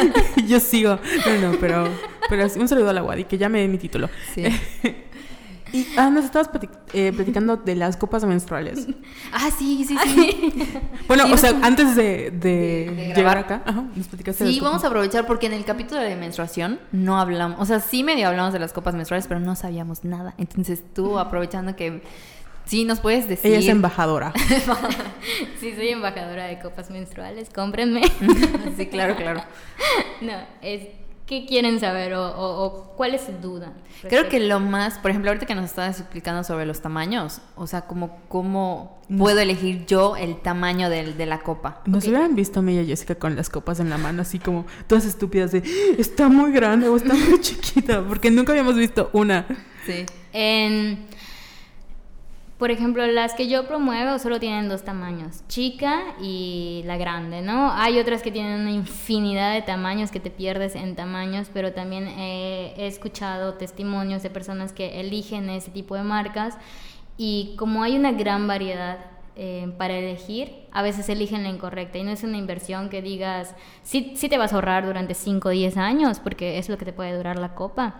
Yo sigo. No, no, pero, pero sí, un saludo a la UAD y que ya me dé mi título. Sí. Y ah, nos estabas eh, platicando de las copas menstruales. Ah, sí, sí, sí. Bueno, Sí, o sea, antes de, de de llegar acá, ajá, nos platicaste de Sí, vamos a aprovechar porque en el capítulo de menstruación no hablamos, o sea, sí medio hablamos de las copas menstruales, pero no sabíamos nada. Entonces tú aprovechando que sí nos puedes decir. Ella es embajadora. Sí, soy embajadora de copas menstruales, cómprenme. sí, claro, claro. no, es ¿qué quieren saber o, o- o cuál es su duda? Creo que lo más, por ejemplo, ahorita que nos estabas explicando sobre los tamaños, o sea, como cómo puedo elegir yo el tamaño del- de la copa. Nos Ok. hubieran visto a mí y a Jessica con las copas en la mano, así como todas estúpidas de está muy grande o está muy chiquita, porque nunca habíamos visto una. Sí. En, por ejemplo, las que yo promuevo solo tienen dos tamaños, chica y la grande, ¿no? Hay otras que tienen una infinidad de tamaños que te pierdes en tamaños, pero también he escuchado testimonios de personas que eligen ese tipo de marcas y como hay una gran variedad eh, para elegir, a veces eligen la incorrecta y no es una inversión que digas, sí, sí te vas a ahorrar durante 5 o 10 años, porque es lo que te puede durar la copa,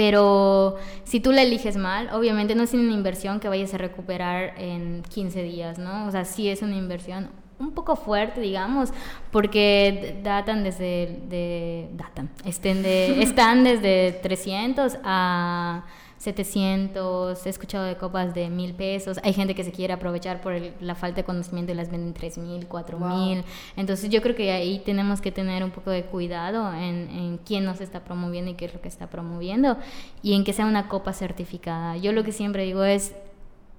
pero si tú la eliges mal, obviamente no es una inversión que vayas a recuperar en 15 días, ¿no? O sea, sí es una inversión un poco fuerte, digamos, porque datan desde, de, datan, estén de, están desde 300 a 700, he escuchado de copas de mil pesos, hay gente que se quiere aprovechar por el- la falta de conocimiento y las venden 3 mil, 4 mil, entonces yo creo que ahí tenemos que tener un poco de cuidado en, en quién nos está promoviendo y qué es lo que está promoviendo y en que sea una copa certificada. Yo lo que siempre digo es,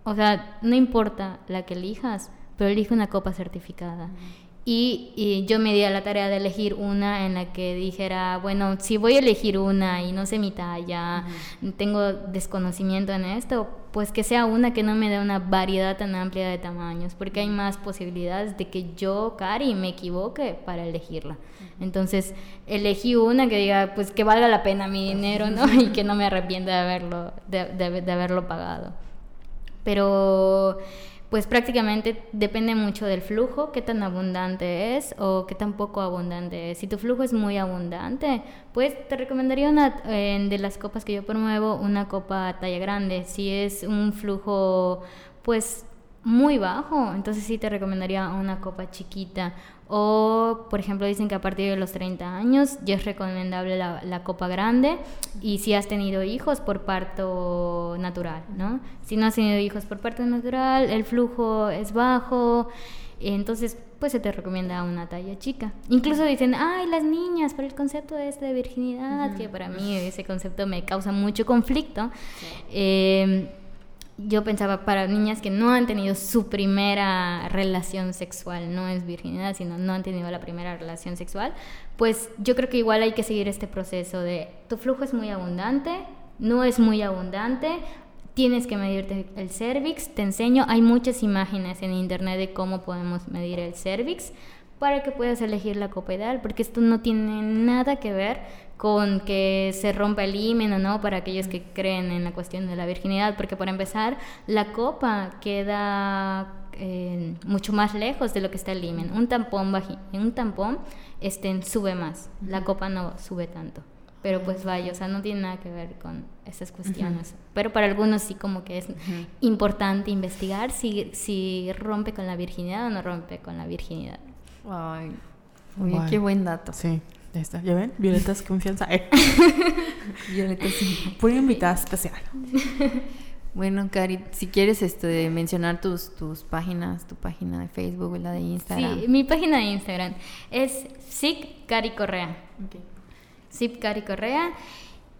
o sea, no importa la que elijas, pero elige una copa certificada. Y, y yo me di a la tarea de elegir una en la que dijera, bueno, si voy a elegir una y no sé mi talla, tengo desconocimiento en esto, pues que sea una que no me dé una variedad tan amplia de tamaños, porque hay más posibilidades de que yo, Cari, me equivoque para elegirla. Entonces, elegí una que diga, pues que valga la pena mi dinero, ¿no? Y que no me arrepienta de haberlo, de, de- de haberlo pagado. Pero pues prácticamente depende mucho del flujo, qué tan abundante es o qué tan poco abundante es. Si tu flujo es muy abundante, pues te recomendaría una de las copas que yo promuevo, una copa talla grande. Si es un flujo pues muy bajo, entonces sí te recomendaría una copa chiquita. O, por ejemplo, dicen que a partir de los 30 años ya es recomendable la, la copa grande y si has tenido hijos por parto natural, ¿no? Si no has tenido hijos por parto natural, el flujo es bajo, entonces pues se te recomienda una talla chica. Incluso dicen, ay, las niñas, por el concepto este de virginidad, que para mí ese concepto me causa mucho conflicto. Eh, yo pensaba para niñas que no han tenido su primera relación sexual, no es virginidad, sino no han tenido la primera relación sexual, pues yo creo que igual hay que seguir este proceso de tu flujo es muy abundante, no es muy abundante, tienes que medirte el cervix, te enseño, hay muchas imágenes en internet de cómo podemos medir el cervix para que puedas elegir la copa ideal, porque esto no tiene nada que ver con que se rompa el himen o no para aquellos que creen en la cuestión de la virginidad, porque para empezar, la copa queda eh, mucho más lejos de lo que está el himen. Un tampón, un tampón este, sube más, la copa no sube tanto. Pero pues vaya, o sea, no tiene nada que ver con esas cuestiones. Pero para algunos sí como que es importante investigar si, si rompe con la virginidad o no rompe con la virginidad. Ay, qué buen dato. Sí. Ya está, ¿ya ven? Violetas confianza. Eh. Violetas Pura invitada especial. Bueno, Cari, si quieres este, mencionar tus, tus páginas, tu página de Facebook, la de Instagram. Sí, mi página de Instagram es SIC Cari Correa. Okay. Cari Correa.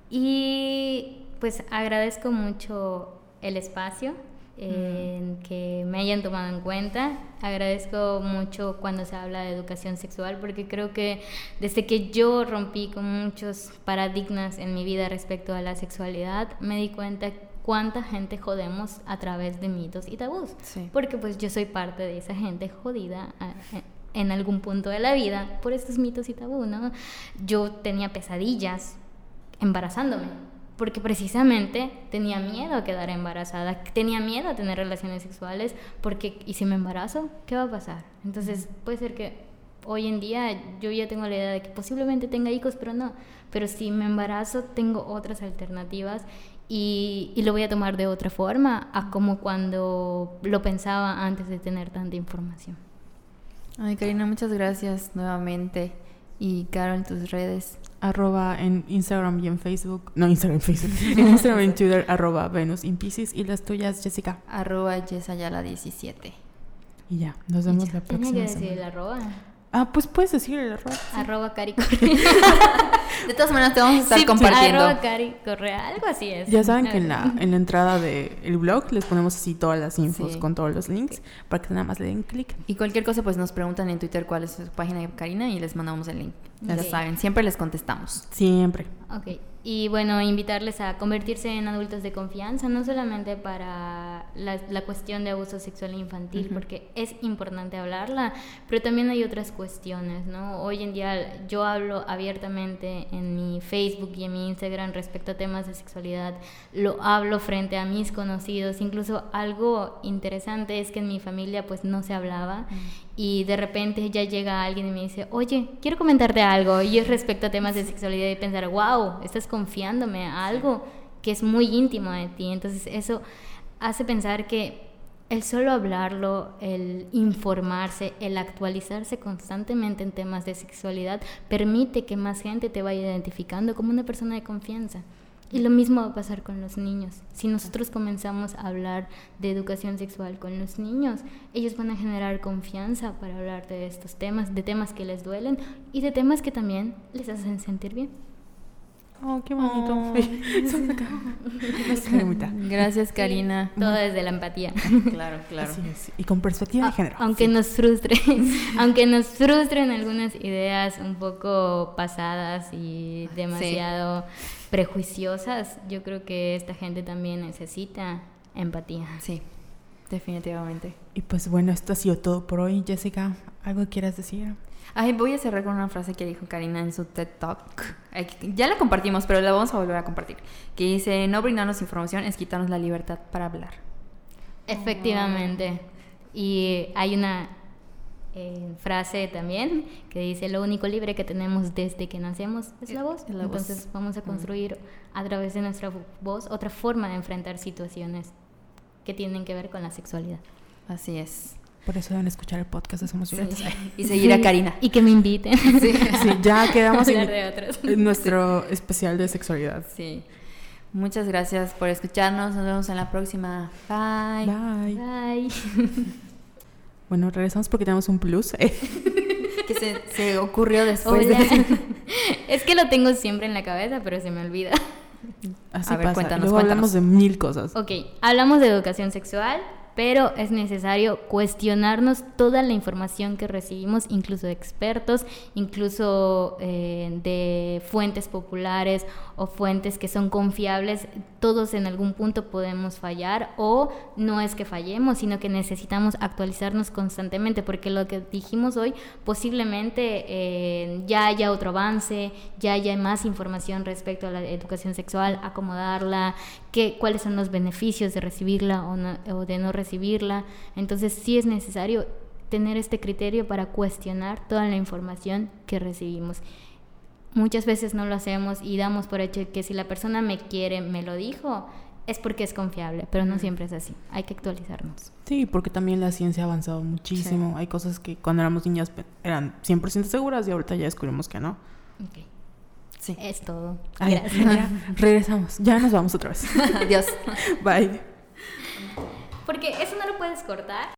Y pues agradezco mucho el espacio que me hayan tomado en cuenta. Agradezco mucho cuando se habla de educación sexual porque creo que desde que yo rompí con muchos paradigmas en mi vida respecto a la sexualidad, me di cuenta cuánta gente jodemos a través de mitos y tabús. Porque pues yo soy parte de esa gente jodida en algún punto de la vida por estos mitos y tabús, ¿no? Yo tenía pesadillas embarazándome porque precisamente tenía miedo a quedar embarazada, tenía miedo a tener relaciones sexuales, porque ¿y si me embarazo? ¿Qué va a pasar? Entonces puede ser que hoy en día yo ya tengo la idea de que posiblemente tenga hijos, pero no, pero si me embarazo tengo otras alternativas y, y, lo voy a tomar de otra forma a como cuando lo pensaba antes de tener tanta información. Ay, Karina, muchas gracias nuevamente. Y Carol, tus redes arroba en Instagram y en Facebook, no Instagram, Facebook, en Instagram y en Twitter, arroba Venus in Pisces, y las tuyas, Jessica. Arroba Yesayala17. Y ya, nos vemos la próxima Tenía que decir el arroba. Ah, pues puedes decir el arroba. Arroba Cari De todas maneras te vamos a estar compartiendo. Arroba Cari Correa, algo así es. Ya saben que en la, en la entrada del blog les ponemos así todas las infos con todos los links para que nada más le den clic. Y cualquier cosa pues nos preguntan en Twitter cuál es su página de Karina y les mandamos el link. Ya saben, siempre les contestamos. Siempre. Ok. Y bueno, invitarles a convertirse en adultos de confianza, no solamente para la, cuestión de abuso sexual infantil, porque es importante hablarla, pero también hay otras cuestiones, ¿no? Hoy en día yo hablo abiertamente en mi Facebook y en mi Instagram respecto a temas de sexualidad, lo hablo frente a mis conocidos, incluso algo interesante es que en mi familia pues no se hablaba y de repente ya llega alguien y me dice, oye, quiero comentarte algo, y es respecto a temas de sexualidad y pensar, wow, estás confiándome a algo que es muy íntimo de ti. Entonces eso hace pensar que el solo hablarlo, el informarse, el actualizarse constantemente en temas de sexualidad, permite que más gente te vaya identificando como una persona de confianza. Y lo mismo va a pasar con los niños. Si nosotros comenzamos a hablar de educación sexual con los niños, ellos van a generar confianza para hablar de estos temas, de temas que les duelen y de temas que también les hacen sentir bien. Oh, qué bonito. Oh, Gracias, Karina. Todo desde la empatía. Claro, claro. Y con perspectiva de género. Aunque nos frustre, aunque nos frustren algunas ideas un poco pasadas y demasiado prejuiciosas, yo creo que esta gente también necesita empatía. Sí, definitivamente. Y pues bueno, esto ha sido todo por hoy. Jessica, ¿algo quieras decir? Ay, voy a cerrar con una frase que dijo Karina en su TED Talk. Ya la compartimos, pero la vamos a volver a compartir. Que dice, no brindarnos información es quitarnos la libertad para hablar. Efectivamente. Y hay una eh, frase también que dice, lo único libre que tenemos desde que nacemos es la voz. Entonces vamos a construir a través de nuestra voz otra forma de enfrentar situaciones que tienen que ver con la sexualidad. Así es. Por eso deben escuchar el podcast de Somos Y seguir a Karina. Y que me inviten. Sí, ya quedamos en, nuestro especial de sexualidad. Sí. Muchas gracias por escucharnos. Nos vemos en la próxima. Bye. Bye. Bye. Bueno, regresamos porque tenemos un plus. que se, se, ocurrió después. es que lo tengo siempre en la cabeza, pero se me olvida. Así a ver, pasa. Cuéntanos, Luego hablamos de mil cosas. Ok, hablamos de educación sexual, pero es necesario cuestionarnos toda la información que recibimos, incluso de expertos, incluso eh, de fuentes populares o fuentes que son confiables. Todos en algún punto podemos fallar o no es que fallemos, sino que necesitamos actualizarnos constantemente, porque lo que dijimos hoy posiblemente eh, ya haya otro avance, ya haya más información respecto a la educación sexual, acomodarla, qué, cuáles son los beneficios de recibirla o, o de no recibirla. Entonces sí es necesario tener este criterio para cuestionar toda la información que recibimos. Muchas veces no lo hacemos y damos por hecho que si la persona me quiere, me lo dijo, es porque es confiable, pero no siempre es así. Hay que actualizarnos. Sí, porque también la ciencia ha avanzado muchísimo. Hay cosas que cuando éramos niñas eran 100% seguras y ahorita ya descubrimos que no. Ok. Sí. Es todo. Gracias. regresamos. Ya nos vamos otra vez. Adiós. Bye. Porque eso no lo puedes cortar.